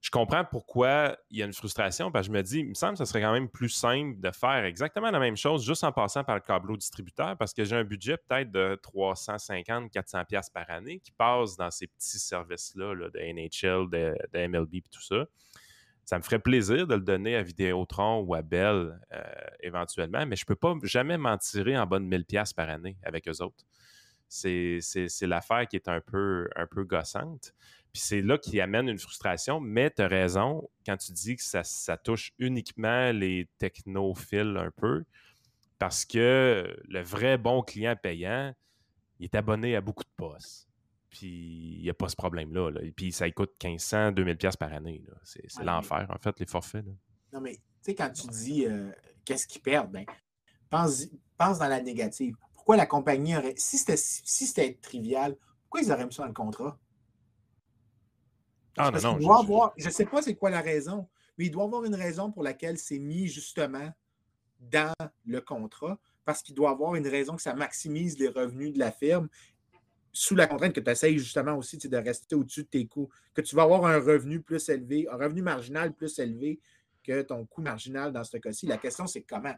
je comprends pourquoi il y a une frustration, parce que je me dis, il me semble que ce serait quand même plus simple de faire exactement la même chose juste en passant par le câbleau distributeur, parce que j'ai un budget peut-être de 350, 400 pièces par année qui passe dans ces petits services-là de NHL, de, MLB et tout ça. Ça me ferait plaisir de le donner à Vidéotron ou à Bell euh, éventuellement, mais je ne peux pas jamais m'en tirer en bonne 1000 pièces par année avec eux autres. C'est l'affaire qui est un peu, un peu gossante. Puis c'est là qui amène une frustration, mais tu as raison quand tu dis que ça, touche uniquement les technophiles un peu, parce que le vrai bon client payant, il est abonné à beaucoup de postes. Puis il n'y a pas ce problème-là. Et puis ça coûte 1500, 2000 pièces par année. C'est l'enfer, en fait, les forfaits. Non, mais tu sais, quand tu dis euh, qu'est-ce qu'ils perdent, ben, pense, pense dans la négative. Pourquoi la compagnie aurait. Si c'était si trivial, pourquoi ils auraient mis ça dans le contrat? Ah, non, non, je ne sais pas c'est quoi la raison, mais il doit y avoir une raison pour laquelle c'est mis justement dans le contrat, parce qu'il doit y avoir une raison que ça maximise les revenus de la firme sous la contrainte que tu essayes justement aussi de rester au-dessus de tes coûts, que tu vas avoir un revenu plus élevé, un revenu marginal plus élevé que ton coût marginal dans ce cas-ci. La question, c'est comment?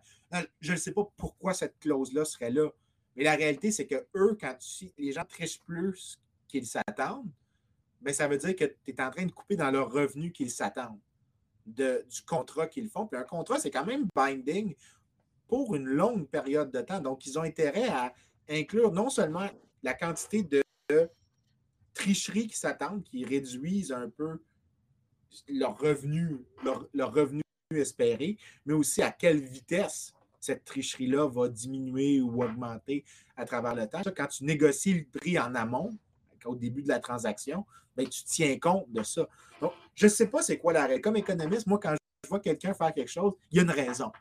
Je ne sais pas pourquoi cette clause-là serait là, mais la réalité, c'est que eux, quand les gens trichent plus qu'ils s'attendent, ben, ça veut dire que tu es en train de couper dans leurs revenus qu'ils s'attendent du contrat qu'ils font. Puis un contrat, c'est quand même binding pour une longue période de temps. Donc, ils ont intérêt à inclure non seulement la quantité de, tricheries qui s'attendent, qui réduisent un peu leurs revenus, leur, revenus espérés, mais aussi à quelle vitesse cette tricherie-là va diminuer ou augmenter à travers le temps. Quand tu négocies le prix en amont, au début de la transaction, ben, tu tiens compte de ça. Donc, je ne sais pas c'est quoi la règle. Comme économiste, moi, quand je vois quelqu'un faire quelque chose, il y a une raison.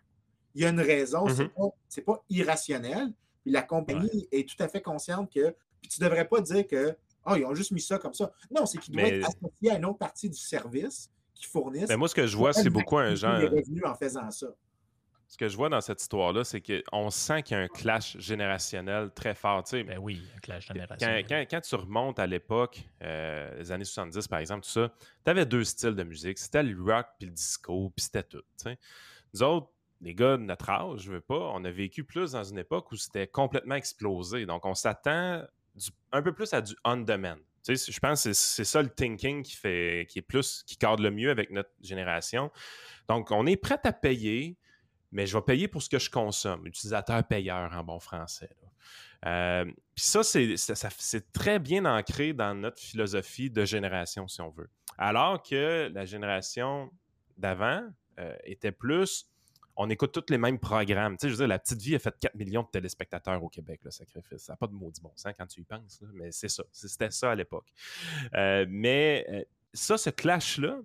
Il y a une raison, Ce mm-hmm. c'est pas, irrationnel. Puis la compagnie est tout à fait consciente que. Puis tu ne devrais pas dire que oh, ils ont juste mis ça comme ça. Non, c'est qu'il doit être associé à une autre partie du service qu'ils fournissent. Mais moi, ce que je vois, c'est beaucoup un genre. revenus en faisant ça ce que je vois dans cette histoire-là, c'est qu'on sent qu'il y a un clash générationnel très fort. ben oui, un clash générationnel. Quand, tu remontes à l'époque, euh, les années 70 par exemple, tout ça, tu avais deux styles de musique. C'était le rock puis le disco, puis c'était tout. Nous autres, les gars de notre âge, je veux pas, on a vécu plus dans une époque où c'était complètement explosé. Donc, on s'attend un peu plus à du on-demand. Je pense que c'est ça le thinking qui fait qui est plus, qui cadre le mieux avec notre génération. Donc, on est prêt à payer mais je vais payer pour ce que je consomme. Utilisateur-payeur en bon français. Euh, puis ça, c'est très bien ancré dans notre philosophie de génération, si on veut. Alors que la génération d'avant euh, était plus on écoute tous les mêmes programmes. Tu sais, je veux dire, La Petite Vie a fait 4 millions de téléspectateurs au Québec, le sacrifice. Ça n'a pas de maudit bon sens quand tu y penses, mais c'est ça. C'était ça à l'époque. Euh, mais ça, ce clash-là,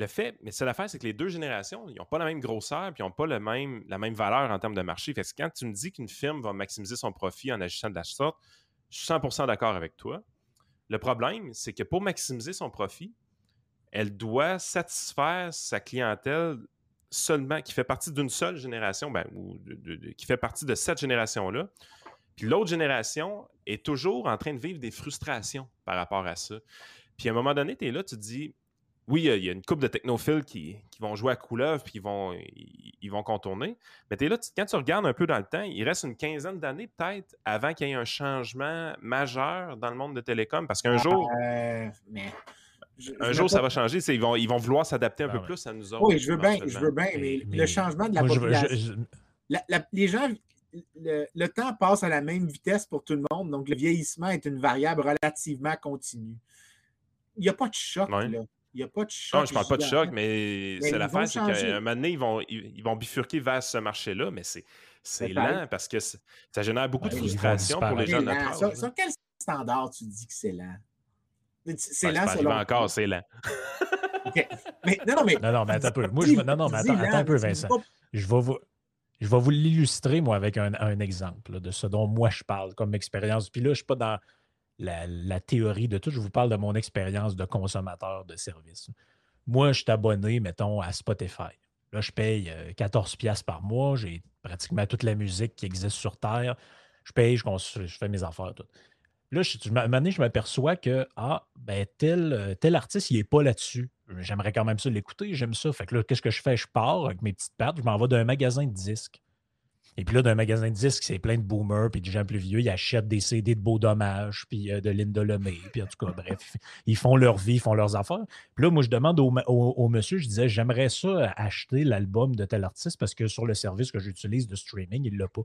le fait, mais c'est l'affaire, c'est que les deux générations, ils n'ont pas la même grosseur, puis ils n'ont pas le même, la même valeur en termes de marché. Fait que quand tu me dis qu'une firme va maximiser son profit en agissant de la sorte, je suis 100% d'accord avec toi. Le problème, c'est que pour maximiser son profit, elle doit satisfaire sa clientèle seulement, qui fait partie d'une seule génération, ben, ou qui fait partie de cette génération-là. Puis l'autre génération est toujours en train de vivre des frustrations par rapport à ça. Puis à un moment donné, tu es là, tu te dis, oui, il y a une couple de technophiles qui, vont jouer à couleuvre puis ils vont, ils, vont contourner. Mais es là, quand tu regardes un peu dans le temps, il reste une quinzaine d'années peut-être avant qu'il y ait un changement majeur dans le monde de télécom. Parce qu'un jour. Euh, un jour, ça va changer. Ils vont, ils vont vouloir s'adapter un ah peu plus à nous autres. Oui, je veux bien, je veux bien, mais, le changement de la population. les gens, le, temps passe à la même vitesse pour tout le monde, donc le vieillissement est une variable relativement continue. Il n'y a pas de choc là. Il n'y a pas de choc. Non, je ne parle pas de choc, mais, c'est l'affaire, c'est qu'à un moment donné, ils vont, ils, vont bifurquer vers ce marché-là, mais c'est, c'est lent parce que ça génère beaucoup de frustration pour les gens de notre âge. Sur, quel standard tu dis que c'est lent? C'est ben, lent, c'est encore, c'est lent. mais, non, non, mais. Non, non, mais attends un peu. Moi, je, non, non, mais attends, attends un peu, Vincent. Je vais vous. Je vais vous l'illustrer, moi, avec un, un exemple de ce dont moi je parle comme expérience. Puis là, je ne suis pas dans la, théorie de tout. Je vous parle de mon expérience de consommateur de services. Moi, je suis abonné, mettons, à Spotify. Là, je paye 14 euh, pièces par mois. J'ai pratiquement toute la musique qui existe sur Terre. Je paye, je, je fais mes affaires. Tout. Là, je, je m'aperçois que ah, ben, tel, euh, tel artiste, il n'est pas là-dessus. J'aimerais quand même ça l'écouter, j'aime ça. Fait que là, qu'est-ce que je fais? Je pars avec mes petites pattes, je m'en vais d'un magasin de disques. Et puis là, d'un magasin de disques, c'est plein de boomers, puis de gens plus vieux, ils achètent des CD de Beau Dommage, puis euh, de Linda Lemay, puis en tout cas, bref, ils font leur vie, ils font leurs affaires. Puis là, moi, je demande au, monsieur, je disais, j'aimerais ça acheter l'album de tel artiste parce que sur le service que j'utilise de streaming, il ne l'a pas.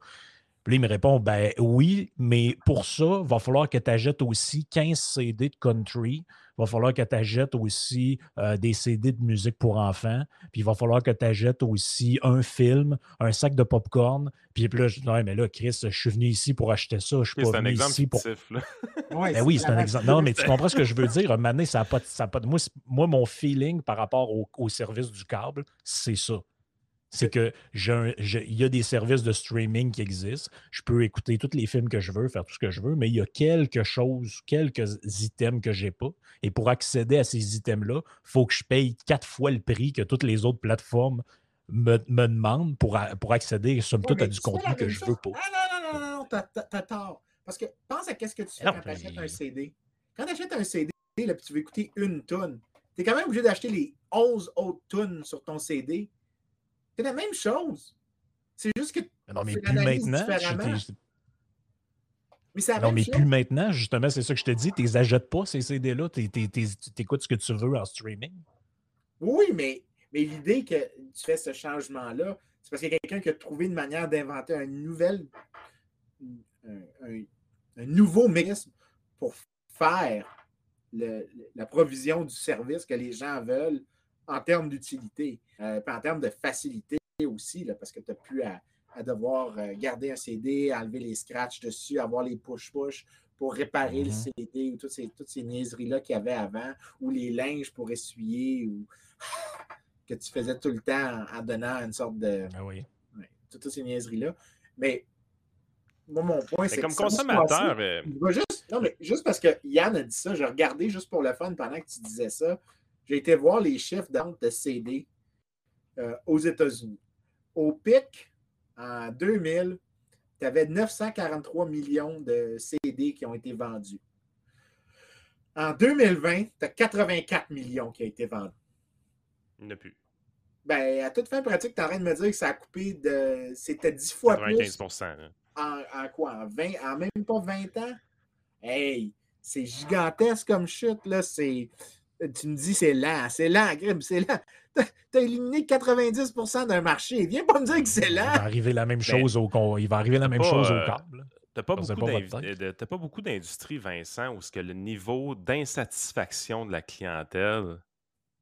Puis là, il me répond, ben oui, mais pour ça, il va falloir que tu achètes aussi 15 CD de country, il va falloir que tu achètes aussi euh, des CD de musique pour enfants, puis il va falloir que tu achètes aussi un film, un sac de popcorn. Puis, puis là, je dis, non, mais là, Chris, je suis venu ici pour acheter ça. Je suis pas venu ici pour. ben oui, c'est un exemple. Non, mais tu comprends ce que je veux dire? Mané, ça n'a pas, ça pas de. Moi, moi, mon feeling par rapport au service du câble, c'est ça. C'est que il y a des services de streaming qui existent. Je peux écouter tous les films que je veux, faire tout ce que je veux, mais il y a quelque chose, quelques items que je n'ai pas. Et pour accéder à ces items-là, il faut que je paye quatre fois le prix que toutes les autres plateformes me, demandent pour, pour accéder, somme toute, à du contenu que je veux pas. Ah non, non, non, non, t'as tort. Parce que pense à qu'est-ce que tu fais quand tu achètes un CD. Quand tu achètes un CD, là, tu veux écouter une tonne, tu es quand même obligé d'acheter les 11 autres tonnes sur ton CD c'est la même chose. C'est juste que. Non, mais plus maintenant. Mais non, mais plus maintenant, justement, c'est ça que je te dis. Tu les achètes pas, ces CD-là. Tu écoutes ce que tu veux en streaming. Oui, mais, mais l'idée que tu fais ce changement-là, c'est parce qu'il y a quelqu'un qui a trouvé une manière d'inventer un nouvel, un, nouveau mécanisme pour faire la provision du service que les gens veulent en termes d'utilité, euh, en termes de facilité aussi, là, parce que tu n'as plus à, devoir euh, garder un CD, enlever les scratchs dessus, avoir les push-push pour réparer le mm-hmm. CD ou toutes ces, toutes ces niaiseries-là qu'il y avait avant, ou les linges pour essuyer, ou que tu faisais tout le temps en, donnant une sorte de. Ah oui. toutes, ces niaiseries-là. Mais moi, mon point, c'est comme consommateur. juste, non, mais juste parce que Yann a dit ça, j'ai regardé juste pour le fun pendant que tu disais ça. J'ai été voir les chiffres d'entre de CD euh, aux États-Unis. Au pic, en 2000, tu avais 943 millions de CD qui ont été vendus. En 2020, tu as 84 millions qui ont été vendus. Il n'y en a plus. Ben, à toute fin pratique, tu es en train de me dire que ça a coupé de. C'était 10 fois 95 plus. En, en, quoi? En, 20, en même pas 20 ans? Hey, c'est gigantesque comme chute, là. C'est. Tu me dis c'est lent, c'est lent, Grim, c'est lent. Tu as éliminé 90% d'un marché. Viens pas me dire que c'est lent. Il va arriver la même ben, chose au, il va arriver la même chose au euh, câble. Tu n'as pas, beaucoup d'industries, Vincent, où ce que le niveau d'insatisfaction de la clientèle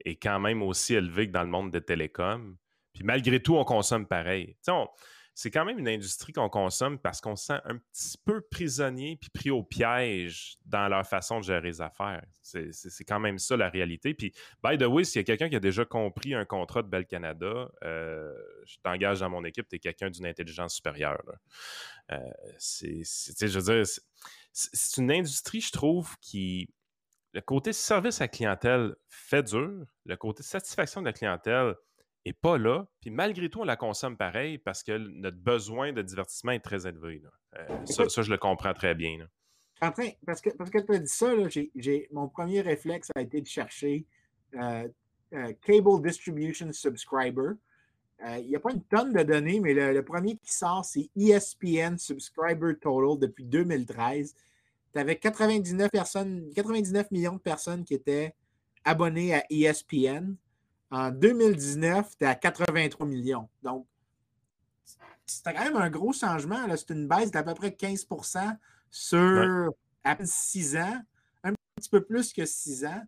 est quand même aussi élevé que dans le monde des télécoms. Puis malgré tout, on consomme pareil. On, c'est quand même une industrie qu'on consomme parce qu'on se sent un petit peu prisonnier puis pris au piège dans leur façon de gérer les affaires. C'est quand même ça la réalité. Puis, by the way, s'il y a quelqu'un qui a déjà compris un contrat de Bell Canada, euh, je t'engage dans mon équipe, tu es quelqu'un d'une intelligence supérieure. Euh, c'est, je veux dire, c'est une industrie, je trouve, qui. Le côté service à clientèle fait dur, le côté satisfaction de la clientèle n'est pas là. Puis malgré tout, on la consomme pareil parce que notre besoin de divertissement est très élevé. Euh, ça, je le comprends très bien. parce que, parce que tu as dit ça, mon premier réflexe a été de chercher euh, euh, Cable Distribution Subscriber. Il n'y a pas une tonne de données, mais le, premier qui sort, c'est ESPN Subscriber Total depuis 2013. Tu avais 99, personnes, 99 millions de personnes qui étaient abonnées à ESPN. En 2019, tu es à 83 millions. Donc, c'est quand même un gros changement. C'est une baisse d'à peu près 15% sur à peine 6 ans, un petit peu plus que 6 ans.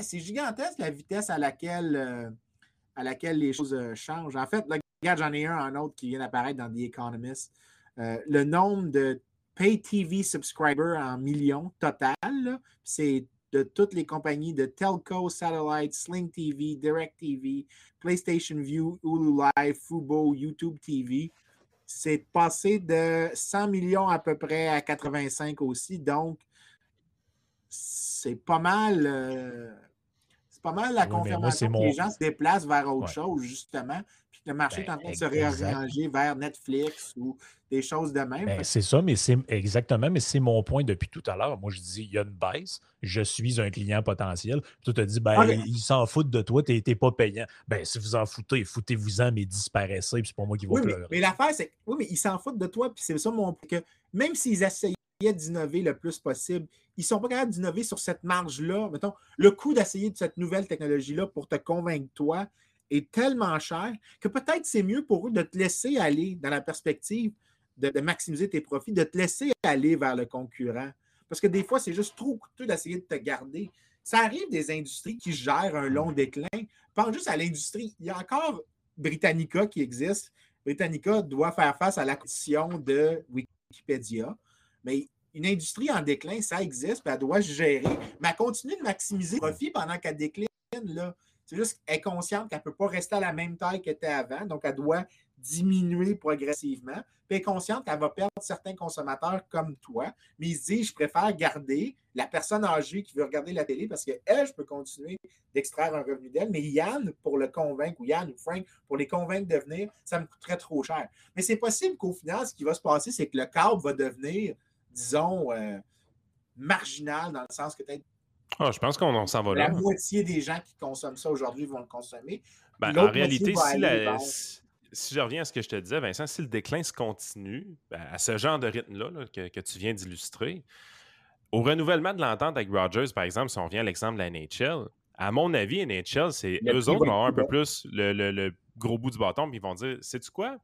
c'est gigantesque la vitesse à laquelle, euh, à laquelle les choses euh, changent. En fait, regarde, j'en ai un, un autre qui vient d'apparaître dans The Economist. Euh, le nombre de pay TV subscribers en millions total, c'est de toutes les compagnies de Telco, Satellite, Sling TV, Direct TV, PlayStation View, Hulu Live, Fubo, YouTube TV. C'est passé de 100 millions à peu près à 85 aussi. Donc, c'est pas mal. Euh, c'est pas mal la confirmation que les gens se déplacent vers autre chose, justement le marché est en ben, train de se réarranger vers Netflix ou des choses de même. Ben, c'est ça, mais c'est exactement, mais c'est mon point depuis tout à l'heure. Moi, je dis, il y a une baisse, je suis un client potentiel. Tu te dis, ben, ah, ils s'en foutent de toi, tu n'es pas payant. Ben, si vous en foutez, foutez-vous-en, mais disparaissez, puis c'est pas moi qui vais oui, pleurer. Mais, l'affaire, c'est oui, mais ils s'en foutent de toi, puis c'est ça mon que même s'ils essayaient d'innover le plus possible, ils ne sont pas capables d'innover sur cette marge-là. Mettons, le coût d'essayer de cette nouvelle technologie-là pour te convaincre, toi, est tellement cher que peut-être c'est mieux pour eux de te laisser aller dans la perspective de, maximiser tes profits, de te laisser aller vers le concurrent. Parce que des fois, c'est juste trop coûteux d'essayer de te garder. Ça arrive des industries qui gèrent un long déclin. Pense juste à l'industrie. Il y a encore Britannica qui existe. Britannica doit faire face à l'acquisition de Wikipédia. Mais une industrie en déclin, ça existe, puis elle doit gérer, mais elle continue de maximiser le profit pendant qu'elle décline. Là. C'est juste qu'elle est consciente qu'elle ne peut pas rester à la même taille qu'elle était avant, donc elle doit diminuer progressivement. Puis elle est consciente qu'elle va perdre certains consommateurs comme toi, mais il se dit je préfère garder la personne âgée qui veut regarder la télé parce qu'elle, je peux continuer d'extraire un revenu d'elle, mais Yann, pour le convaincre, ou Yann ou Frank, pour les convaincre de venir, ça me coûterait trop cher. Mais c'est possible qu'au final, ce qui va se passer, c'est que le câble va devenir, disons, euh, marginal dans le sens que peut-être ah, je pense qu'on s'en va là. La moitié des gens qui consomment ça aujourd'hui vont le consommer. Ben, en réalité, si je reviens à ce que je te disais, Vincent, si le déclin se continue ben, à ce genre de rythme-là que, tu viens d'illustrer, au renouvellement de l'entente avec Rogers, par exemple, si on revient à l'exemple de la NHL, à mon avis, NHL, c'est eux autres qui vont avoir un peu plus le, gros bout du bâton, puis ils vont dire Sais-tu quoi?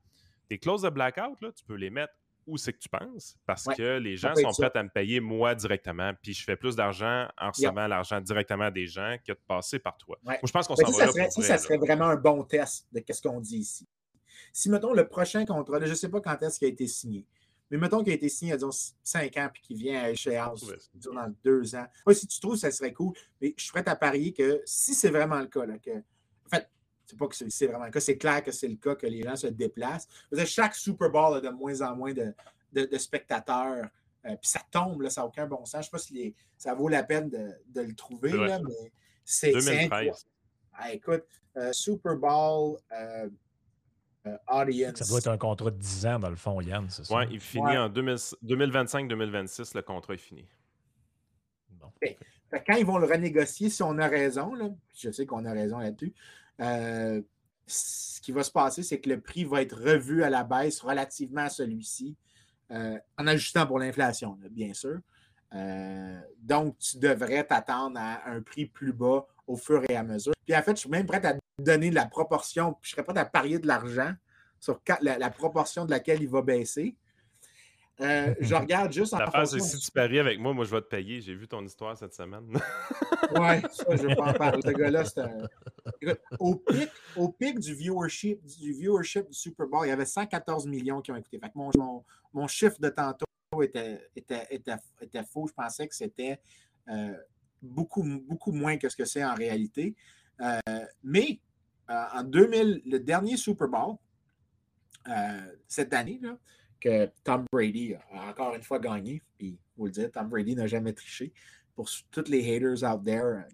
Tes clauses de blackout, là, tu peux les mettre où c'est que tu penses, parce que les gens sont prêts à me payer moi directement, puis je fais plus d'argent en recevant l'argent directement des gens que de passer par toi. je pense qu'on s'en va là. ça, ça serait vraiment un bon test de ce qu'on dit ici. Si, mettons, le prochain contrat, je ne sais pas quand est-ce qu'il a été signé, mais mettons qu'il a été signé il y a 5 ans puis qu'il vient à échéance dans 2 ans. Moi, si tu trouves, ça serait cool, mais je suis prêt à parier que si c'est vraiment le cas, que, en fait, c'est pas que c'est vraiment le cas, c'est clair que c'est le cas que les gens se déplacent. Chaque Super Bowl a de moins en moins de, spectateurs. Euh, puis ça tombe, là, ça n'a aucun bon sens. Je ne sais pas si ça vaut la peine de, le trouver, là, mais c'est. 2013. Ah, écoute, euh, Super Bowl euh, audience. Ça doit être un contrat de 10 ans, dans le fond, Yann, c'est ça? Oui, il finit en 2025-2026, le contrat est fini. Bon. quand ils vont le renégocier, si on a raison, là, je sais qu'on a raison là-dessus, euh, ce qui va se passer, c'est que le prix va être revu à la baisse relativement à celui-ci, euh, en ajustant pour l'inflation, bien sûr. Euh, donc, tu devrais t'attendre à un prix plus bas au fur et à mesure. Puis en fait, je suis même prêt à donner la proportion, je serais prêt à parier de l'argent sur la, proportion de laquelle il va baisser. Euh, je regarde juste en c'est si tu paries avec moi, moi je vais te payer. J'ai vu ton histoire cette semaine. ouais, ça, je vais pas en parler. Ce gars-là, c'est un... au, pic, au pic du viewership, du viewership du Super Bowl, il y avait 114 millions qui ont écouté. Fait que mon, mon, chiffre de tantôt était, était, était, faux. Je pensais que c'était euh, beaucoup, beaucoup moins que ce que c'est en réalité. Euh, mais en 2000, le dernier Super Bowl, cette année, là, que Tom Brady a encore une fois gagné. Puis, vous le dire, Tom Brady n'a jamais triché. Pour tous les haters out there,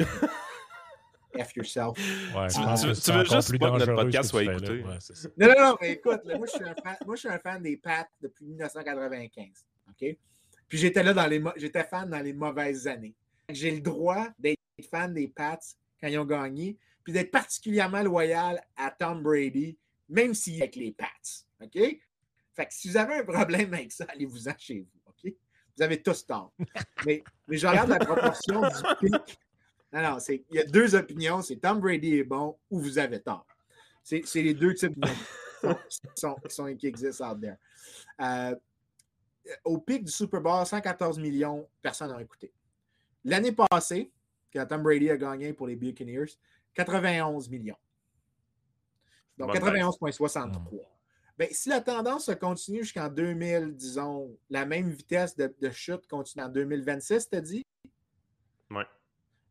euh, F yourself. Ouais, tu, veux juste pas que notre podcast soit écouté. non, non, non, mais écoute, moi, je suis un fan, moi, je suis un fan des Pats depuis 1995. OK? Puis j'étais là dans les j'étais fan dans les mauvaises années. J'ai le droit d'être fan des Pats quand ils ont gagné, puis d'être particulièrement loyal à Tom Brady, même s'il est avec les Pats. OK? Fait que si vous avez un problème avec ça, allez-vous-en chez vous. OK? Vous avez tous tort. mais, mais je regarde la proportion du pic. Non, non, il y a deux opinions. C'est Tom Brady est bon ou vous avez tort. C'est les deux types qui, sont, qui, qui existent out there. Euh, au pic du Super Bowl, 114 millions, personne n'a écouté. L'année passée, quand Tom Brady a gagné pour les Buccaneers, 91 millions. Donc 91,63. Ben, si la tendance continue jusqu'en 2000, disons, la même vitesse de, chute continue en 2026, t'as dit? Oui.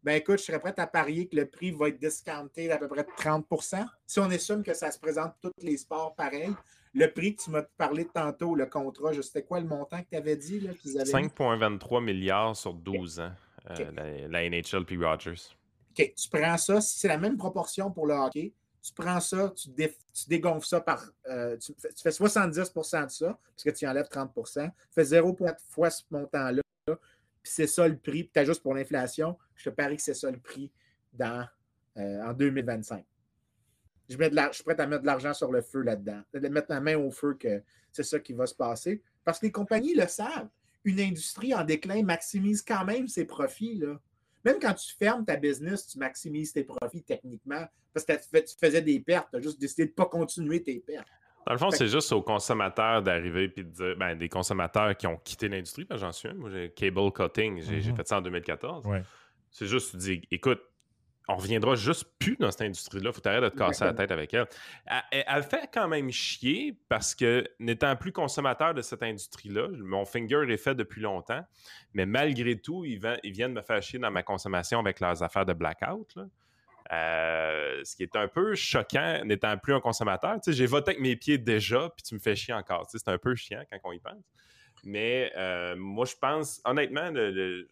Ben écoute, je serais prêt à parier que le prix va être discounté d'à peu près 30% Si on assume que ça se présente tous les sports pareils, le prix que tu m'as parlé tantôt, le contrat, je sais quoi le montant que tu avais dit? 5,23 milliards sur 12 ans, euh, la, NHL puis Rogers. OK, tu prends ça, si c'est la même proportion pour le hockey, tu prends ça, tu, dégonfles ça par. Euh, tu, fais 70% de ça, parce que tu enlèves 30 Tu fais 0,4 fois ce montant-là, puis c'est ça le prix, puis tu juste pour l'inflation. Je te parie que c'est ça le prix dans, euh, en 2025. Je, mets de je suis prêt à mettre de l'argent sur le feu là-dedans, de mettre la main au feu que c'est ça qui va se passer. Parce que les compagnies le savent. Une industrie en déclin maximise quand même ses profits. Là. Même quand tu fermes ta business, tu maximises tes profits techniquement parce que tu faisais des pertes. Tu as juste décidé de ne pas continuer tes pertes. Dans le fond, c'est juste aux consommateurs d'arriver et de dire, ben, des consommateurs qui ont quitté l'industrie, j'en suis un. Moi, j'ai cable cutting, j'ai mm-hmm. fait ça en 2014. C'est juste, tu dis, écoute, on reviendra juste plus dans cette industrie-là. Faut arrêter de te casser la tête avec elle. elle. fait quand même chier parce que, n'étant plus consommateur de cette industrie-là, mon finger est fait depuis longtemps, mais malgré tout, ils, viennent me faire chier dans ma consommation avec leurs affaires de blackout. Euh, ce qui est un peu choquant n'étant plus un consommateur. J'ai voté avec mes pieds déjà, puis tu me fais chier encore. C'est un peu chiant quand on y pense. Mais euh, moi, je pense, honnêtement,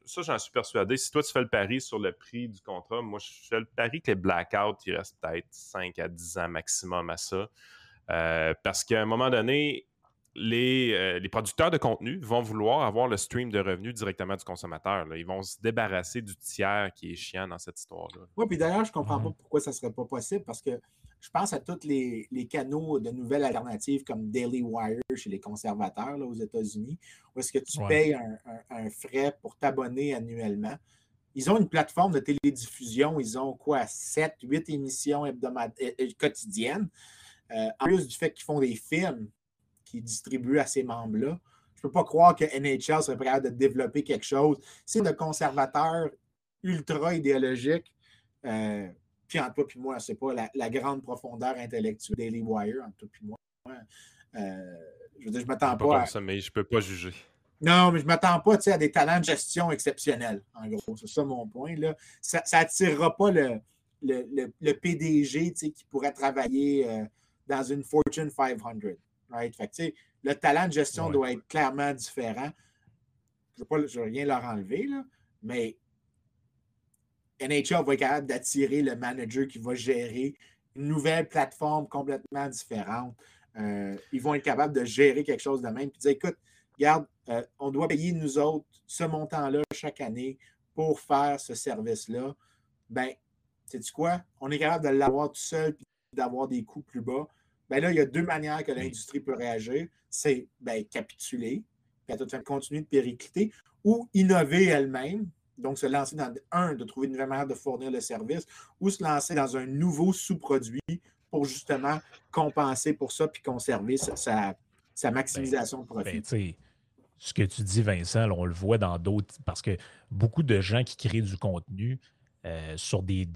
ça, j'en suis persuadé. Si toi, tu fais le pari sur le prix du contrat, moi, je fais le pari que les blackouts, il reste peut-être 5 à 10 ans maximum à ça. Euh, parce qu'à un moment donné, les, euh, les, producteurs de contenu vont vouloir avoir le stream de revenus directement du consommateur. Ils vont se débarrasser du tiers qui est chiant dans cette histoire-là. Oui, puis d'ailleurs, je ne comprends pas pourquoi ça ne serait pas possible parce que je pense à tous les, canaux de nouvelles alternatives comme Daily Wire chez les conservateurs aux États-Unis, où est-ce que tu payes un, frais pour t'abonner annuellement. Ils ont une plateforme de télédiffusion, ils ont quoi, 7, 8 émissions hebdomadaires, euh, quotidiennes. Euh, en plus du fait qu'ils font des films qu'ils distribuent à ces membres-là, je ne peux pas croire que NHL serait prêt de développer quelque chose. C'est de conservateurs ultra idéologiques. Euh, puis entre toi et moi, c'est pas la, grande profondeur intellectuelle Daily Wire, entre toi et moi. Euh, je veux dire, je m'attends pas, à... ça, mais je peux pas juger. Non, mais je ne m'attends pas à des talents de gestion exceptionnels, en gros. C'est ça mon point. Là. Ça n'attirera pas le, le, PDG qui pourrait travailler euh, dans une Fortune 500. Right? Fait le talent de gestion doit être clairement différent. Je ne veux, rien leur enlever, là, mais NHL va être capable d'attirer le manager qui va gérer une nouvelle plateforme complètement différente. Euh, ils vont être capables de gérer quelque chose de même. Puis dire, écoute, regarde, euh, on doit payer nous autres ce montant-là chaque année pour faire ce service-là. Ben, sais-tu quoi? On est capable de l'avoir tout seul et d'avoir des coûts plus bas. Ben là, il y a deux manières que l'industrie peut réagir. C'est ben, capituler, puis à toute continuer de péricliter, ou innover elle-même, donc, se lancer dans un, de trouver une nouvelle manière de fournir le service ou se lancer dans un nouveau sous-produit pour justement compenser pour ça puis conserver sa, sa, maximisation de ben, profit. ce que tu dis, Vincent, on le voit dans d'autres, parce que beaucoup de gens qui créent du contenu euh, sur des,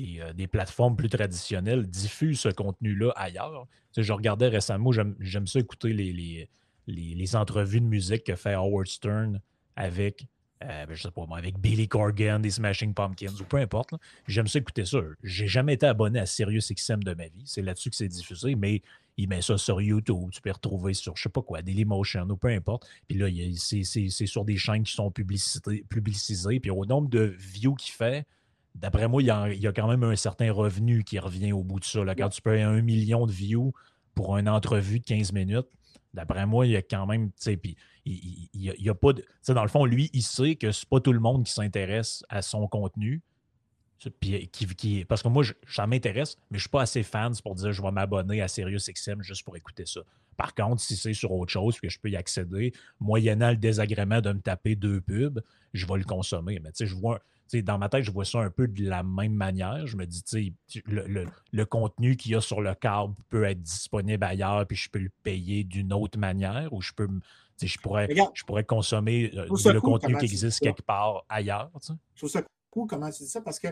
euh, des, plateformes plus traditionnelles diffusent ce contenu-là ailleurs. je regardais récemment, j'aime ça écouter les, les, les, entrevues de musique que fait Howard Stern avec euh, ben, je sais pas moi, avec Billy Corgan, des Smashing Pumpkins, ou peu importe. J'aime ça écouter ça. J'ai jamais été abonné à SiriusXM de ma vie. C'est là-dessus que c'est diffusé, mais il met ça sur YouTube. Tu peux retrouver sur, je sais pas quoi, Dailymotion ou peu importe. Puis là, c'est sur des chaînes qui sont publicisées. Puis au nombre de views qu'il fait, d'après moi, il y, a, il y, a, quand même un certain revenu qui revient au bout de ça. Là. Quand tu peux un million de views pour une entrevue de 15 minutes, D'après moi, il y a quand même, il, y a, pas de. Dans le fond, lui, il sait que c'est pas tout le monde qui s'intéresse à son contenu. Puis, qui, parce que moi, ça m'intéresse, mais je suis pas assez fan pour dire je vais m'abonner à SiriusXM juste pour écouter ça. Par contre, si c'est sur autre chose, que je peux y accéder, moyennant le désagrément de me taper deux pubs, je vais le consommer. Mais tu sais, je vois, dans ma tête, je vois ça un peu de la même manière. Je me dis, le, le, contenu qu'il y a sur le câble peut être disponible ailleurs, puis je peux le payer d'une autre manière, ou je peux je pourrais, je pourrais consommer euh, le contenu qui existe quelque part ailleurs. Je trouve ça cool comment tu dis ça parce que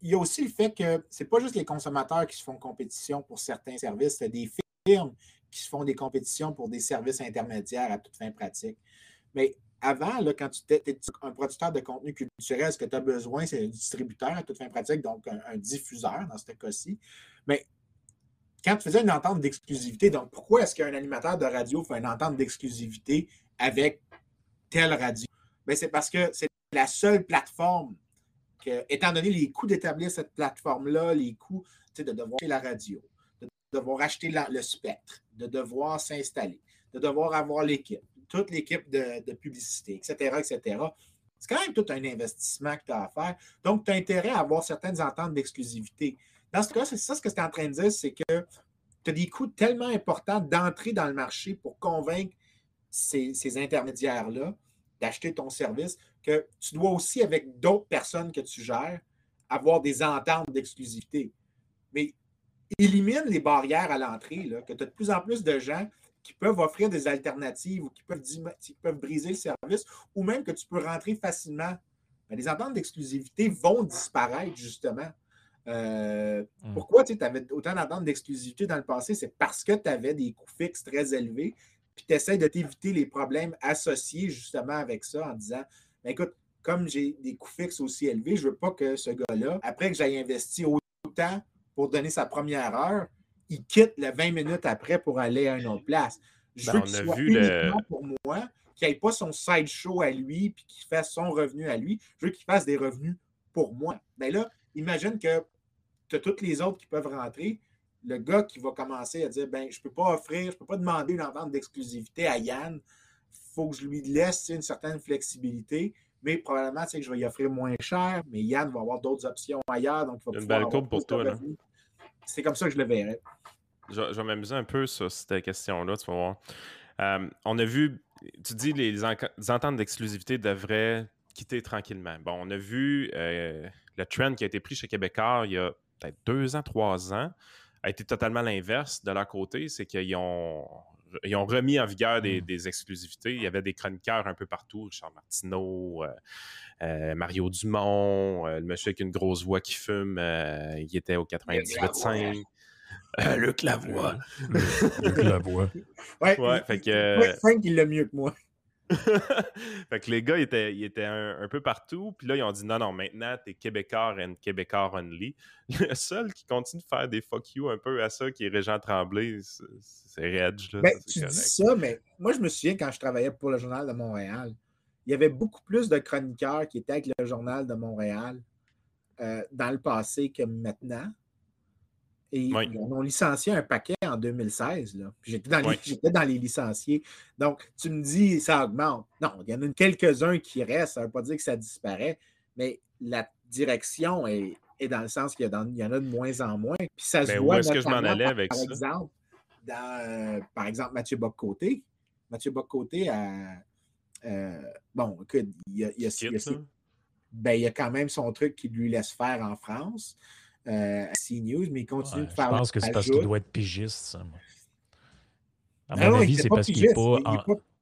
il y a aussi le fait que c'est pas juste les consommateurs qui se font compétition pour certains services, c'est des firmes qui se font des compétitions pour des services intermédiaires à toute fin pratique. Mais avant, quand tu es, un producteur de contenu culturel, ce que tu as besoin, c'est un distributeur à toute fin pratique, donc un, diffuseur dans ce cas-ci. Mais quand tu faisais une entente d'exclusivité, donc pourquoi est-ce qu'un animateur de radio fait une entente d'exclusivité avec telle radio? Ben, c'est parce que c'est la seule plateforme que, étant donné les coûts d'établir cette plateforme-là, les coûts de devoir acheter la radio, de devoir acheter le spectre, de devoir s'installer, de devoir avoir l'équipe, toute l'équipe de, publicité, etc., etc. C'est quand même tout un investissement que tu as à faire. Donc, tu as intérêt à avoir certaines ententes d'exclusivité. Dans ce cas, c'est ça ce que tu es en train de dire, c'est que tu as des coûts tellement importants d'entrer dans le marché pour convaincre ces, intermédiaires-là d'acheter ton service que tu dois aussi, avec d'autres personnes que tu gères, avoir des ententes d'exclusivité. Mais élimine les barrières à l'entrée, que tu as de plus en plus de gens qui peuvent offrir des alternatives ou qui peuvent, qui peuvent briser le service, ou même que tu peux rentrer facilement. Ben, les ententes d'exclusivité vont disparaître, justement. Euh, hmm. Pourquoi tu avais autant d'ententes d'exclusivité dans le passé? C'est parce que tu avais des coûts fixes très élevés, puis tu essaies de t'éviter les problèmes associés justement avec ça en disant ben, écoute, comme j'ai des coûts fixes aussi élevés, je ne veux pas que ce gars-là, après que j'aille investi autant pour donner sa première heure, il quitte le 20 minutes après pour aller à une autre place. Je ben, veux qu'il soit uniquement pour moi, qu'il n'ait pas son side show à lui, puis qu'il fasse son revenu à lui. Je veux qu'il fasse des revenus pour moi. Mais ben là, imagine que tu as toutes les autres qui peuvent rentrer. Le gars qui va commencer à dire ben, je ne peux pas offrir, je ne peux pas demander une entente d'exclusivité à Yann. Il faut que je lui laisse une certaine flexibilité. Mais probablement, que je vais y offrir moins cher, mais Yann va avoir d'autres options ailleurs. Donc il va une belle courbe pour toi. Là. C'est comme ça que je le verrais. Je, vais m'amuser un peu sur cette question-là, tu vas voir. Euh, on a vu, tu dis les, les ententes d'exclusivité devraient quitter tranquillement. Bon, on a vu euh, le trend qui a été pris chez Québécois il y a peut-être deux ans, trois ans, a été totalement l'inverse de leur côté. C'est qu'ils ont, ils ont remis en vigueur des, hmm. exclusivités. Il y avait des chroniqueurs un peu partout, Richard Martineau, euh, euh, Mario Dumont, le monsieur avec une grosse voix qui fume, il était au 98.5. Luc Lavoie. Luc Lavoie. Ouais, ouais, fait que. Frank, il l'a mieux que moi. Fait que les gars, ils étaient, ils étaient un, peu partout. Puis là, ils ont dit non, non, maintenant, t'es Québécois and Québécois only. Le seul qui continue de faire des fuck you un peu à ça, qui est Régent Tremblay, c'est Reg. Ben, tu dis ça, mais moi, je me souviens quand je travaillais pour le Journal de Montréal, il y avait beaucoup plus de chroniqueurs qui étaient avec le Journal de Montréal euh, dans le passé que maintenant. Et ils ont licencié un paquet en 2016. J'étais dans, dans, les licenciés. Donc, tu me dis, ça augmente. Non, il y en a quelques-uns qui restent. Ça ne veut pas dire que ça disparaît, mais la direction est, dans le sens qu'il y, y, en a de moins en moins. Puis ça se ben, voit. est-ce que je m'en allais avec par Exemple, dans, euh, par exemple, Mathieu Boccoté. Mathieu Boccoté a. Euh, bon, écoute, il y a, il y a, ben, il y a quand même son truc qui lui laisse faire en France euh, à CNews, mais il continue de faire. Je pense que c'est parce qu'il doit être pigiste, ça. À mon avis, c'est parce qu'il n'est pas.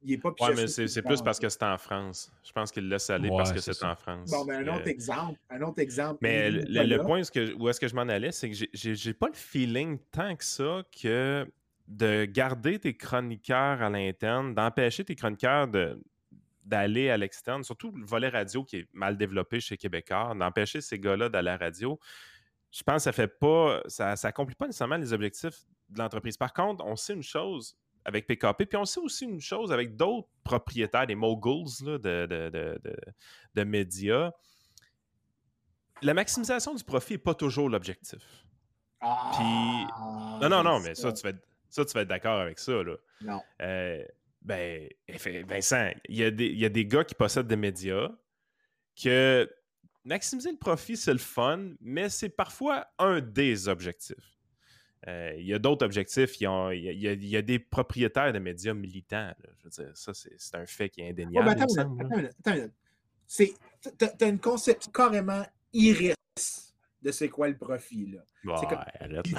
Il est pas ouais, mais c'est plus parce que c'est en France. Je pense qu'il laisse aller parce que c'est en France. Bon, mais un autre exemple. Un autre exemple. Mais le, point où est-ce que je m'en allais, c'est que j'ai pas le feeling tant que ça que de garder tes chroniqueurs à l'interne, d'empêcher tes chroniqueurs d'aller à l'externe, surtout le volet radio qui est mal développé chez Québécois, d'empêcher ces gars-là d'aller à la radio je pense que ça fait pas, ça n'accomplit pas nécessairement les objectifs de l'entreprise. Par contre, on sait une chose avec PKP, puis on sait aussi une chose avec d'autres propriétaires, des moguls de, médias. La maximisation du profit n'est pas toujours l'objectif. Ah, non, non, non, mais ça, tu vas être, ça, tu vas être d'accord avec ça. Là. Non. Euh, ben, Vincent, il y, a des, il y a des gars qui possèdent des médias que maximiser le profit, c'est le fun, mais c'est parfois un des objectifs. Euh, il y a d'autres objectifs. Il y, a, des propriétaires de médias militants. Je veux dire, ça, c'est un fait qui est indéniable. attends, attends, Tu as une conception carrément iris de c'est quoi le profit. Là. Ouais, arrête,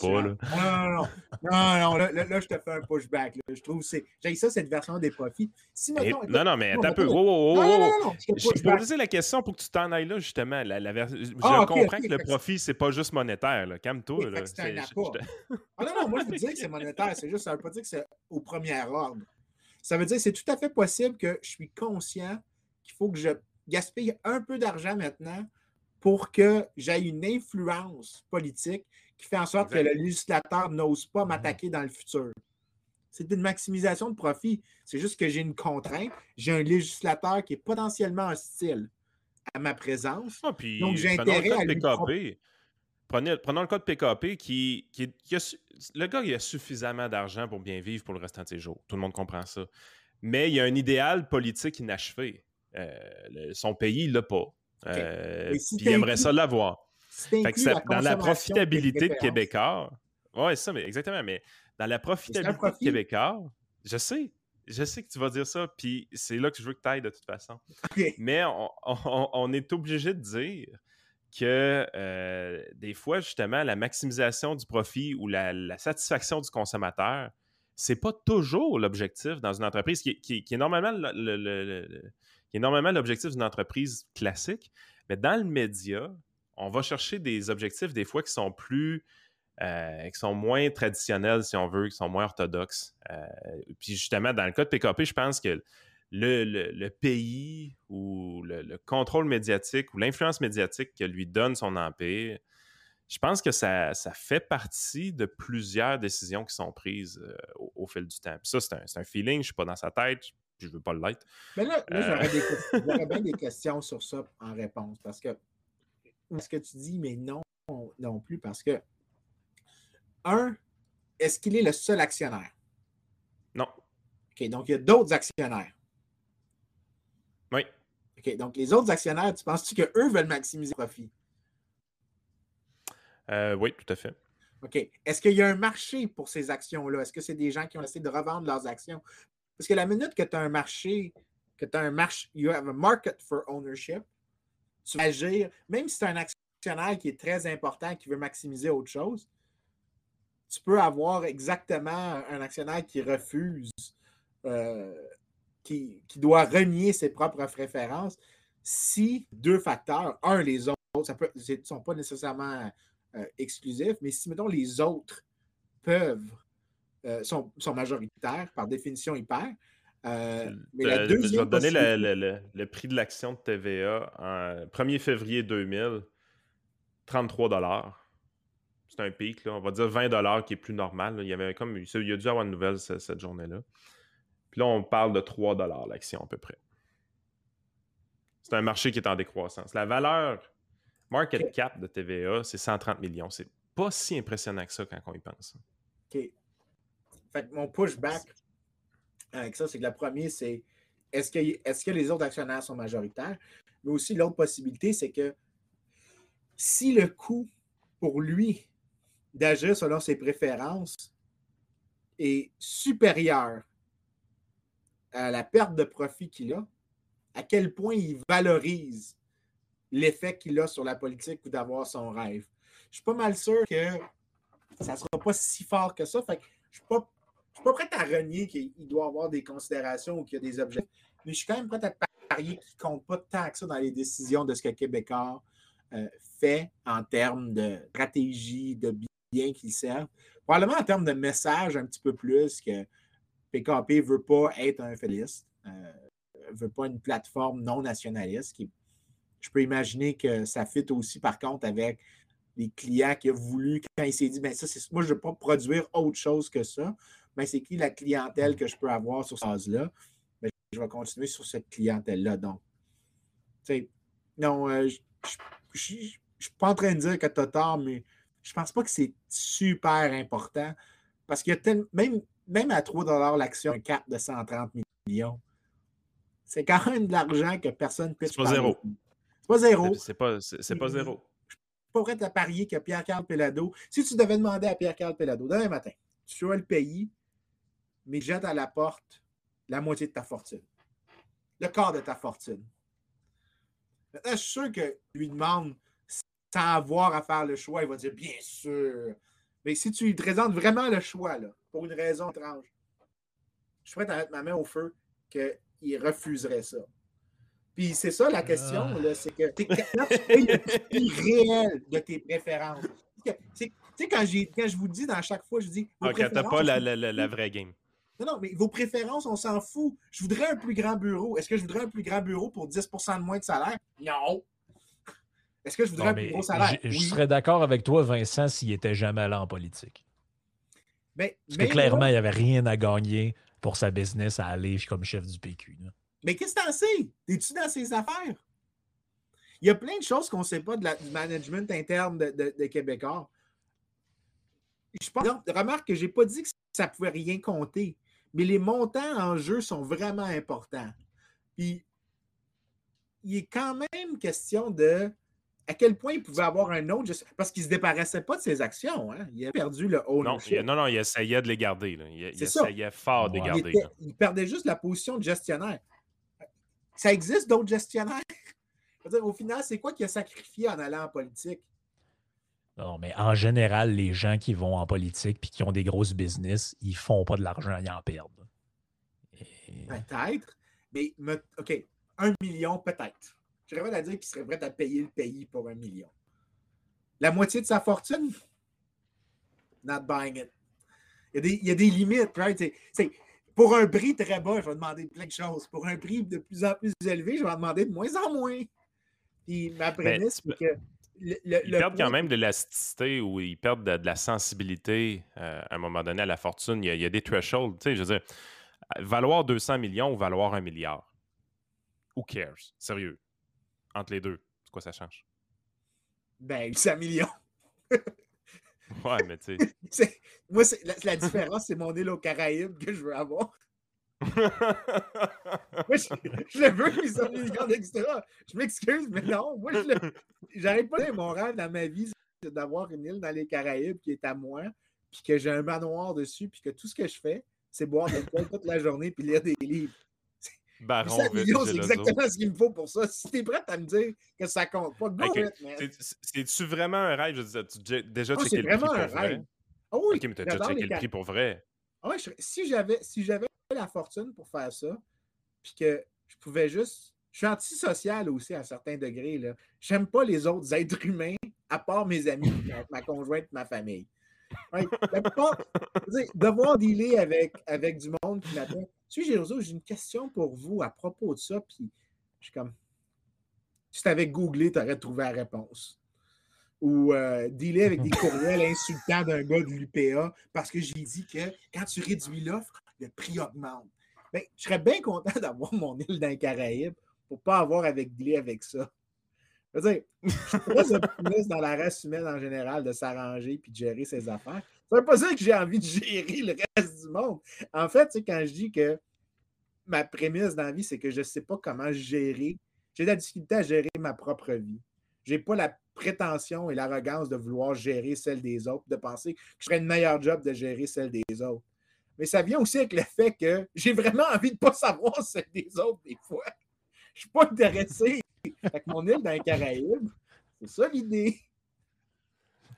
pas. Là. Non, non, non. non, là, là, je te fais un pushback. Je trouve que j'ai ça, cette version des profits. Si, non, non, mais attends un peu. Oh, oh, je peux poser la question pour que tu t'en ailles là, justement. La, la Je ah, comprends que le profit, c'est pas juste monétaire. Calme-toi. C'est un apport. ah, non, non, moi, je veux dire que c'est monétaire. C'est juste, ça veut pas dire que c'est au premier ordre. Ça veut dire que c'est tout à fait possible que je suis conscient qu'il faut que je gaspille un peu d'argent maintenant pour que j'aie une influence politique qui fait en sorte que le législateur n'ose pas mhm. m'attaquer dans le futur. C'est une maximisation de profit. C'est juste que j'ai une contrainte. J'ai un législateur qui est potentiellement hostile à ma présence. Ah, donc, j'ai intérêt à lui... Prenez, prenons le cas de PKP qui, qui, le gars il a suffisamment d'argent pour bien vivre pour le restant de ses jours. Tout le monde comprend ça. Mais il y a un idéal politique inachevé. Euh, son pays, il l'a pas. Euh, puis il aimerait ça l'avoir. dans la profitabilité de Québécois, oui, ça, mais exactement, mais dans la profitabilité de Québécois, je sais, je sais que tu vas dire ça, puis c'est là que je veux que tu ailles de toute façon. Mais on, est obligé de dire que euh, des fois, justement, la maximisation du profit ou la, satisfaction du consommateur, c'est pas toujours l'objectif dans une entreprise qui, est normalement le qui est normalement l'objectif d'une entreprise classique. Mais dans le média, on va chercher des objectifs des fois qui sont plus, euh, qui sont moins traditionnels, si on veut, qui sont moins orthodoxes. Euh, puis justement, dans le cas de PKP, je pense que le, pays ou le, contrôle médiatique ou l'influence médiatique que lui donne son empire, je pense que ça, fait partie de plusieurs décisions qui sont prises euh, au, fil du temps. Puis ça, c'est un, un, feeling, je ne suis pas dans sa tête, je ne veux pas l'être. Mais là, j'aurais, euh. bien des questions sur ça en réponse parce que ce que tu dis, mais non, non plus, parce que, un, est-ce qu'il est le seul actionnaire? Non. OK, donc il y a d'autres actionnaires. Oui. OK, donc les autres actionnaires, tu penses-tu qu'eux veulent maximiser le profit? Euh, oui, tout à fait. OK. Est-ce qu'il y a un marché pour ces actions-là? Est-ce que c'est des gens qui ont essayé de revendre leurs actions? Parce que la minute que tu as un marché, que tu as un marché, you have a market for ownership, tu vas agir, même si tu as un actionnaire qui est très important, qui veut maximiser autre chose, tu peux avoir exactement un actionnaire qui refuse, euh, qui, qui, doit renier ses propres préférences si deux facteurs, un, les autres, ne sont pas nécessairement euh, exclusifs, mais si, mettons, les autres peuvent, euh, sont, sont, majoritaires, par définition, ils perdent. Euh, mais la deuxième je vais te donner le, prix de l'action de TVA en 1er février 2000, 33 c'est un pic, là. on va dire 20 qui est plus normal. Il y avait comme il y a dû avoir une nouvelle cette, cette journée-là. Puis là, on parle de 3 l'action à peu près. C'est un marché qui est en décroissance. La valeur market cap de TVA, c'est 130 millions. C'est pas si impressionnant que ça quand on y pense. OK. Fait mon pushback avec ça, c'est que la première, c'est est-ce que, est que les autres actionnaires sont majoritaires? Mais aussi, l'autre possibilité, c'est que si le coût pour lui d'agir selon ses préférences est supérieur à la perte de profit qu'il a, à quel point il valorise l'effet qu'il a sur la politique ou d'avoir son rêve? Je suis pas mal sûr que ça ne sera pas si fort que ça. Fait je ne suis, pas prêt à renier qu'il doit avoir des considérations ou qu'il y a des objets, mais je suis quand même prêt à parier qu'il ne compte pas tant que ça dans les décisions de ce que Québécois euh, fait en termes de stratégie, de bien qu'il servent. Probablement en termes de message un petit peu plus que PKP ne veut pas être un fédéraliste. Euh, veut pas une plateforme non nationaliste. Je peux imaginer que ça fit aussi, par contre, avec les clients qui ont voulu, quand il s'est dit, ben ça, moi, je ne veux pas produire autre chose que ça, ben, c'est qui la clientèle que je peux avoir sur cette base-là? Ben, je vais continuer sur cette clientèle-là. Donc, non, euh, je ne suis pas en train de dire que tu as tort, mais je ne pense pas que c'est super important parce qu'il y a même, même à 3 l'action, un cap de 130 millions, c'est quand même de l'argent que personne ne peut C'est pas zéro. C'est pas zéro. C'est pas, c'est pas zéro. Je suis pas prêt à parier que Pierre-Carl Pelado, si tu devais demander à Pierre-Carl Pelado demain matin, tu as le pays, mais jette à la porte la moitié de ta fortune, le quart de ta fortune. Maintenant, je suis sûr que lui demande sans avoir à faire le choix, il va dire bien sûr. Mais si tu lui présentes vraiment le choix, là, pour une raison étrange, je suis prêt à mettre ma main au feu que il refuserait ça. Puis c'est ça la question, ah. c'est que tu es le prix réel de tes préférences. Tu sais, quand, quand je vous dis dans chaque fois, je dis. Ok, t'as pas la, la, la, vraie game. Non, non, mais vos préférences, on s'en fout. Je voudrais un plus grand bureau. Est-ce que je voudrais un plus grand bureau pour 10% de moins de salaire? Non. Est-ce que je voudrais un plus gros salaire? Je, serais d'accord avec toi, Vincent, s'il n'était jamais allé en politique. Mais, Parce que clairement, il n'y avait rien à gagner pour sa business à aller comme chef du PQ. Mais qu'est-ce que t'en sais? Es-tu dans ses affaires? Il y a plein de choses qu'on ne sait pas de la, du management interne de, de, Québécois. Je pense, remarque que je n'ai pas dit que ça ne pouvait rien compter, mais les montants en jeu sont vraiment importants. Puis, il est quand même question de à quel point il pouvait avoir un autre. Parce qu'il ne se débarrassait pas de ses actions. Hein? Il a perdu le ownership. Non, non, non, il essayait de les garder. Là. Il, il essayait fort de les garder. Il, perdait juste la position de gestionnaire. Ça existe d'autres gestionnaires? au final, c'est quoi qui a sacrifié en allant en politique? Non, mais en général, les gens qui vont en politique et qui ont des grosses business, ils font pas de l'argent, ils en perdent. Peut-être. Mais, OK, un million, peut-être. Je serais prêt à dire qu'il serait prêt à payer le pays pour un million. La moitié de sa fortune? Not buying it. Il y a des, limites, right? pour un prix très bas, je vais demander plein de choses. Pour un prix de plus en plus élevé, je vais en demander de moins en moins. Puis ma prémisse, c'est que. Le, ils perdent quand même de l'élasticité ou ils perdent de, la sensibilité euh, à un moment donné à la fortune. Il y a, des thresholds. Je veux dire, valoir 200 millions ou valoir un milliard. Who cares? Sérieux entre les deux? C'est quoi ça change? Ben, 800 millions. ouais, mais tu sais. Moi, la, la, différence, c'est mon île aux Caraïbes que je veux avoir. moi, je, je, le veux, 800 millions d'extra. Je m'excuse, mais non. Moi, je pas de mon rêve dans ma vie, d'avoir une île dans les Caraïbes qui est à moi, puis que j'ai un manoir dessus, puis que tout ce que je fais, c'est boire de l'alcool toute la journée puis lire des livres. Baron c'est exactement ce qu'il me faut pour ça. Si t'es prête à me dire que ça compte pas, go Ok. it, man. C'est- C'est-tu vraiment un rêve? Je veux dire, tu déjà Ah, checké le prix pour vrai? Ah oui, Ok, mais t'as déjà checké le prix pour vrai. Ah ouais, je serais- si j'avais si j'avais la fortune pour faire ça, puis que je pouvais juste. Je suis antisocial aussi à certains degrés. là. J'aime pas les autres êtres humains, à part mes amis, ma, conjointe, ma famille. Ouais, plupart- dire, devoir dealer avec, avec du monde qui m'appelle. Tu sais, j'ai une question pour vous à propos de ça, puis je suis comme. Si tu avais googlé, tu aurais trouvé la réponse. Ou euh, dealer avec des courriels insultants d'un gars de l'UPA parce que j'ai dit que quand tu réduis l'offre, le prix augmente. Ben, je serais bien content d'avoir mon île dans les Caraïbes pour ne pas avoir avec dealer avec ça. Je veux dire, je suis dans la race humaine en général de s'arranger puis de gérer ses affaires. Ça veut pas dire que j'ai envie de gérer le reste du monde. En fait, tu quand je dis que ma prémisse dans la vie, c'est que je ne sais pas comment gérer. J'ai de la difficulté à gérer ma propre vie. Je n'ai pas la prétention et l'arrogance de vouloir gérer celle des autres, de penser que je ferais une meilleure job de gérer celle des autres. Mais ça vient aussi avec le fait que j'ai vraiment envie de ne pas savoir celle des autres des fois. Je ne suis pas intéressé. Fait que mon île dans les Caraïbes, c'est ça l'idée.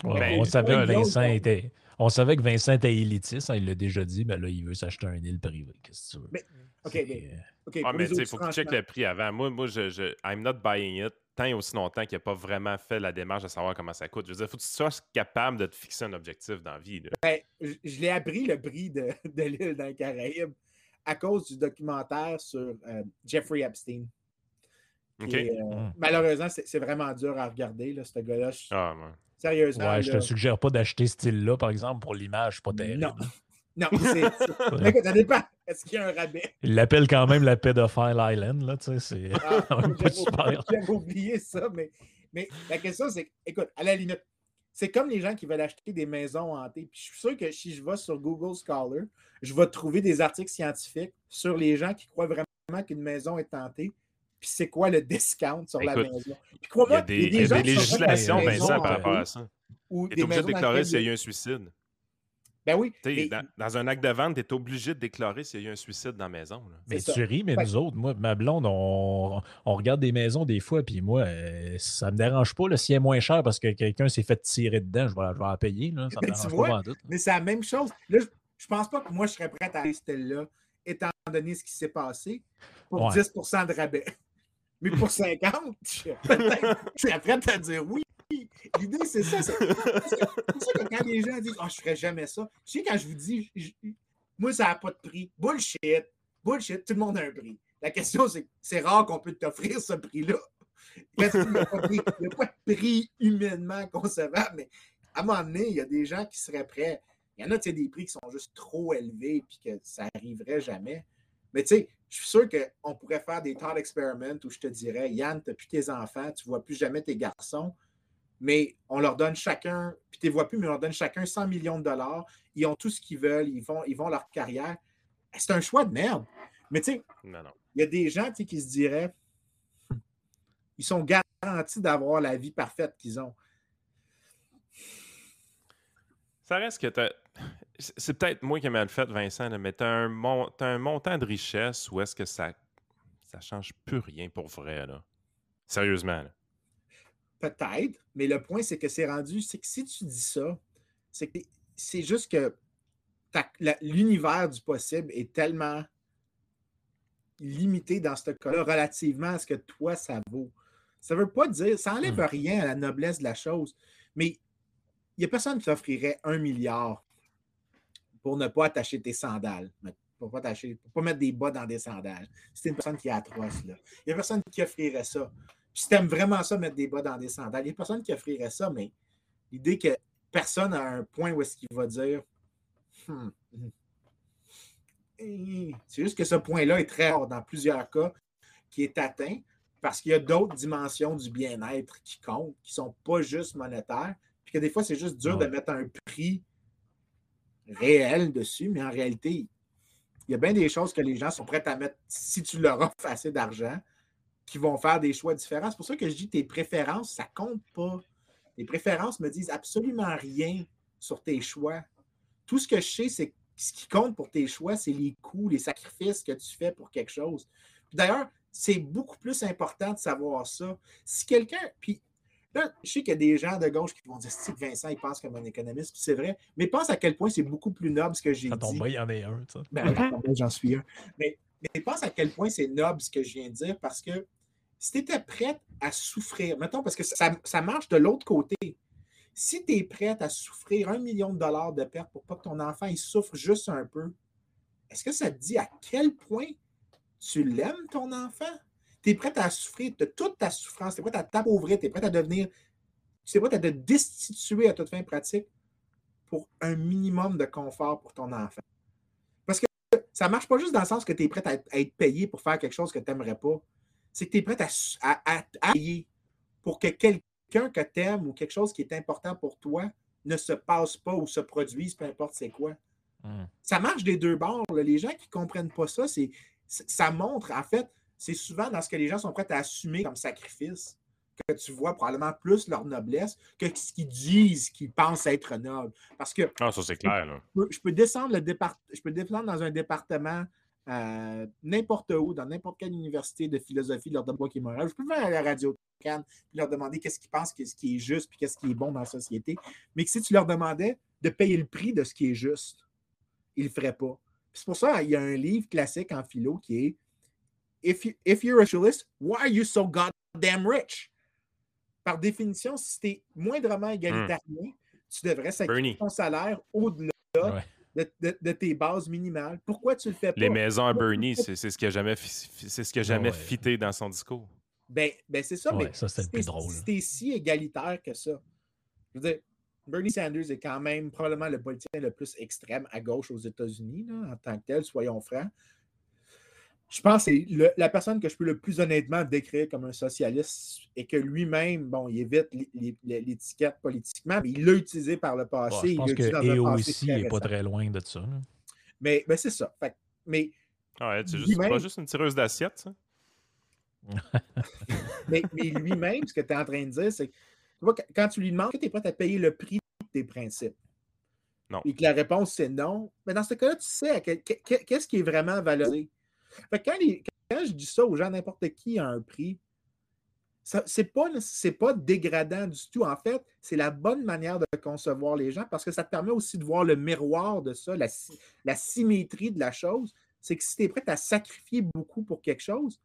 Ouais, Ben, on, savait Vincent était, on savait que Vincent était élitiste, hein, il l'a déjà dit, mais là, il veut s'acheter un île privé. Qu'est-ce que tu veux? Mais, OK, C'est, mais- OK, Ah, mais il faut que tu checkes le prix avant. Moi, moi je, je, I'm not buying it tant et aussi longtemps qu'il n'a pas vraiment fait la démarche de savoir comment ça coûte. Je veux dire, il faut que tu sois capable de te fixer un objectif dans la vie. là. Ben, je, je l'ai appris le prix de, de l'île dans les Caraïbes à cause du documentaire sur euh, Jeffrey Epstein. euh, Mm. Malheureusement, c'est vraiment dur à regarder, là, ce gars-là. Je- Ah, ouais. Sérieusement. Ouais, je te suggère pas d'acheter ce style-là, par exemple, pour l'image, pas terrible. Non. Non, c'est. Écoute, ça dépend. Est-ce qu'il y a un rabais? Il l'appelle quand même la Pedophile Island, là, tu sais, c'est Ah, J'avais super. j'avais oublié ça, mais, mais la question, c'est, écoute, à la limite, c'est comme les gens qui veulent acheter des maisons hantées. Puis je suis sûr que si je vais sur Google Scholar, je vais trouver des articles scientifiques sur les gens qui croient vraiment qu'une maison est hantée. Puis c'est quoi le discount sur la maison. Puis Il y a des, il y a législations, Vincent, par rapport à ça. ou Tu des es obligé de déclarer s'il y a il eu un suicide. Ben oui. Mais- dans, dans un acte de vente, tu es obligé de déclarer s'il y a eu un suicide dans la maison. là. Mais tu ris, mais nous autres, moi, ma blonde, on, on regarde des maisons des fois, puis moi, euh, ça me dérange pas. là, S'il est moins cher parce que quelqu'un s'est fait tirer dedans, je vais, je vais en payer. Là, ça me Mais tu dérange vois, pas en doute. Mais c'est la même chose. Là, je, je pense pas que moi, je serais prête à aller là étant donné ce qui s'est passé, pour Ouais. 10% de rabais. Mais pour 50, je serais prête à dire oui. L'idée, c'est ça. C'est pour ça que quand les gens disent « Ah, je ferais jamais ça », je sais, quand je vous dis Moi, ça n'a pas de prix. Bullshit. Bullshit. Tout le monde a un prix. La question, c'est que c'est rare qu'on peut t'offrir ce prix-là. Qu'il n'y a, pas de prix- il humainement concevable, mais à un moment donné, il y a des gens qui seraient prêts. Il y en a, tu sais, des prix qui sont juste trop élevés puis que ça n'arriverait jamais. Mais tu sais, je suis sûr qu'on pourrait faire des thought experiments où je te dirais, Yann, tu n'as plus tes enfants, tu ne vois plus jamais tes garçons, mais on leur donne chacun, puis tu ne vois plus, mais on leur donne chacun 100 millions de dollars. Ils ont tout ce qu'ils veulent, ils vont, ils vont leur carrière. C'est un choix de merde. Mais tu sais, il y a des gens qui se diraient, ils sont garantis d'avoir la vie parfaite qu'ils ont. Ça reste que c'est c'est peut-être moi qui ai mal fait, Vincent, mais tu as, un montant de richesse où est-ce que ça ça change plus rien pour vrai. Là. Sérieusement. là. Peut-être, mais le point, c'est que c'est rendu, c'est que si tu dis ça, c'est que c'est juste que l'univers du possible est tellement limité dans ce cas-là relativement à ce que toi, ça vaut. Ça ne veut pas dire, ça n'enlève Hmm. rien à la noblesse de la chose, mais il n'y a personne qui t'offrirait un milliard pour ne pas attacher tes sandales. Pour pas, attacher, pour pas mettre des bas dans des sandales. C'est une personne qui est atroce. là. Il n'y a personne qui offrirait ça. Si tu aimes vraiment ça, mettre des bas dans des sandales, il n'y a personne qui offrirait ça, mais l'idée que personne a un point où est-ce qu'il va dire Hmm, hmm. C'est juste que ce point-là est très rare dans plusieurs cas qui est atteint parce qu'il y a d'autres dimensions du bien-être qui comptent, qui ne sont pas juste monétaires, puis que des fois, c'est juste dur de mettre un prix réel dessus, mais en réalité, il y a bien des choses que les gens sont prêts à mettre si tu leur offres assez d'argent, qui vont faire des choix différents. C'est pour ça que je dis tes préférences, ça compte pas. Les préférences me disent absolument rien sur tes choix. Tout ce que je sais, c'est ce qui compte pour tes choix, c'est les coûts, les sacrifices que tu fais pour quelque chose. D'ailleurs, c'est beaucoup plus important de savoir ça. Si quelqu'un. Puis là, je sais qu'il y a des gens de gauche qui vont dire Steve Vincent, il pense comme un économiste, c'est vrai, mais pense à quel point c'est beaucoup plus noble ce que j'ai dit. il y en a un, ça. Ben, j'en suis un. Mais, mais pense à quel point c'est noble ce que je viens de dire parce que si tu étais prête à souffrir, mettons, parce que ça, marche de l'autre côté. Si tu es prête à souffrir un million de dollars de perte pour pas que ton enfant il souffre juste un peu, est-ce que ça te dit à quel point tu l'aimes, ton enfant? Tu es prête à souffrir de toute ta souffrance, tu es prête à t'appauvrir, tu es prête à devenir, tu es prête à te destituer à toute fin pratique pour un minimum de confort pour ton enfant. Parce que ça ne marche pas juste dans le sens que tu es prête à, être payé pour faire quelque chose que tu n'aimerais pas. C'est que tu es prête à, à payer pour que quelqu'un qu'un que tu aimes ou quelque chose qui est important pour toi ne se passe pas ou se produise, peu importe c'est quoi. Hmm. Ça marche des deux bords. Les gens qui ne comprennent pas ça, c'est, ça montre, en fait, c'est souvent dans ce que les gens sont prêts à assumer comme sacrifice que tu vois probablement plus leur noblesse que ce qu'ils disent qu'ils pensent être noble. Parce que. Ah, ça, c'est clair. Je, peux, descendre le départ, je peux descendre dans un département euh, n'importe où, dans n'importe quelle université de philosophie, leur bois qui est moral. Je peux faire à la radio leur demander qu'est-ce qu'ils pensent, ce qui est juste, puis qu'est-ce qui est bon dans la société. Mais que si tu leur demandais de payer le prix de ce qui est juste, ils ne le feraient pas. C'est pour ça qu'il y a un livre classique en philo qui est If, you, if you're a socialist, why are you so goddamn rich? Par définition, si tu es moindrement égalitaire, hmm. tu devrais sacrifier ton salaire au-delà de, tes bases minimales. Pourquoi tu le fais pas? Les maisons à Bernie, c'est ce qui a jamais, c'est ce qui a jamais fité dans son discours. Ben, ben c'est ça, mais ça, c'est drôle. Si si égalitaire que ça, je veux dire, Bernie Sanders est quand même probablement le politicien le plus extrême à gauche aux États-Unis, en tant que tel, soyons francs. Je pense que c'est la personne que je peux le plus honnêtement décrire comme un socialiste et que lui-même, bon, il évite l'étiquette politiquement, mais il l'a utilisé par le passé. je pense que EO aussi n'est pas très loin de ça. Mais, mais c'est ça. mais, ouais, c'est juste, pas juste une tireuse d'assiette, ça? mais, lui-même, ce que tu es en train de dire, c'est que quand tu lui demandes que tu es prêt à payer le prix de tes principes, non. et que la réponse c'est non, mais dans ce cas-là, tu sais qu'est-ce qui est vraiment valorisé? Quand, je dis ça aux gens, n'importe qui a un prix, ce n'est pas, pas dégradant du tout. En fait, c'est la bonne manière de concevoir les gens parce que ça te permet aussi de voir le miroir de ça, la, la symétrie de la chose. C'est que si tu es prêt à sacrifier beaucoup pour quelque chose,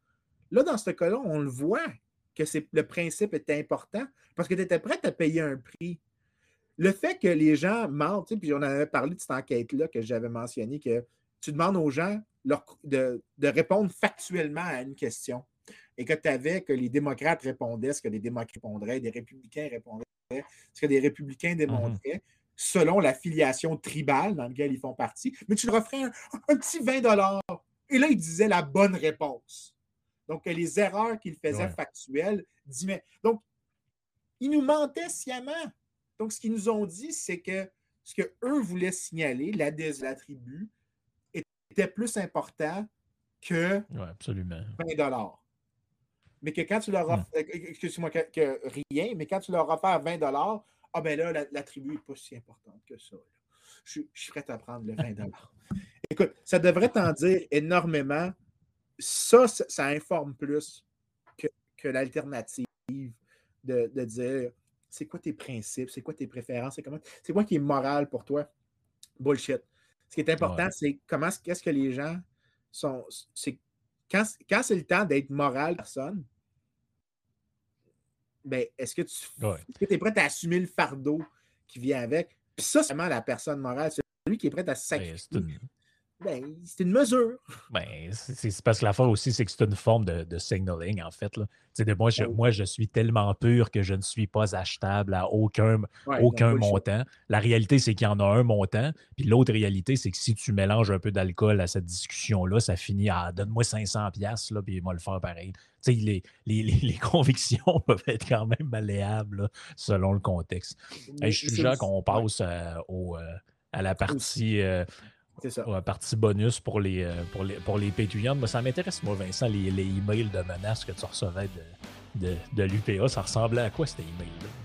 Là, dans ce cas-là, on le voit que le principe est important parce que tu étais prêt à payer un prix. Le fait que les gens mentent, puis on avait parlé de cette enquête-là que j'avais mentionné, que tu demandes aux gens de, répondre factuellement à une question et que tu avais que les démocrates répondaient ce que les démocrates répondraient, des républicains répondraient ce que les républicains démontraient, selon la filiation tribale dans laquelle ils font partie, mais tu leur offrais un, un petit 20 Et là, ils disaient la bonne réponse. Donc, les erreurs qu'il faisait factuelles, donc, ils nous mentaient sciemment. Donc, ce qu'ils nous ont dit, c'est que ce qu'eux voulaient signaler, la de la tribu, était plus important que absolument. 20 Mais que quand tu leur offres, hmm. euh, excuse-moi, que, rien, mais quand tu leur offres 20 ah ben là, la, tribu n'est pas si importante que ça. Je, je, suis prêt à prendre le 20 Écoute, ça devrait t'en dire énormément ça, ça, informe plus que, l'alternative de, dire c'est quoi tes principes, c'est quoi tes préférences, c'est quoi qui est moral pour toi? Bullshit. Ce qui est important, c'est comment qu'est-ce que les gens sont. C'est quand, quand c'est le temps d'être moral, personne, ben, est-ce que tu es prêt à assumer le fardeau qui vient avec? Puis ça, c'est vraiment la personne morale. C'est lui qui est prêt à ben, sacrifier. Ben, c'est une mesure. Ben, c'est parce que la fois aussi, c'est que c'est une forme de, signaling, en fait. Là. De moi, je, moi, je suis tellement pur que je ne suis pas achetable à aucun, aucun montant. La réalité, c'est qu'il y en a un montant. Puis l'autre réalité, c'est que si tu mélanges un peu d'alcool à cette discussion-là, ça finit à donne-moi 500$, là, puis il va le faire pareil. Les, les, les, convictions peuvent être quand même malléables selon le contexte. je suis déjà qu'on passe euh, au, euh, à la partie. Euh, c'est ça. Ouais, partie bonus pour les, euh, pour les, pour les. Mais ça m'intéresse, moi, Vincent, les, les emails de menaces que tu recevais de, de, de l'UPA. Ça ressemblait à quoi, ces emails-là?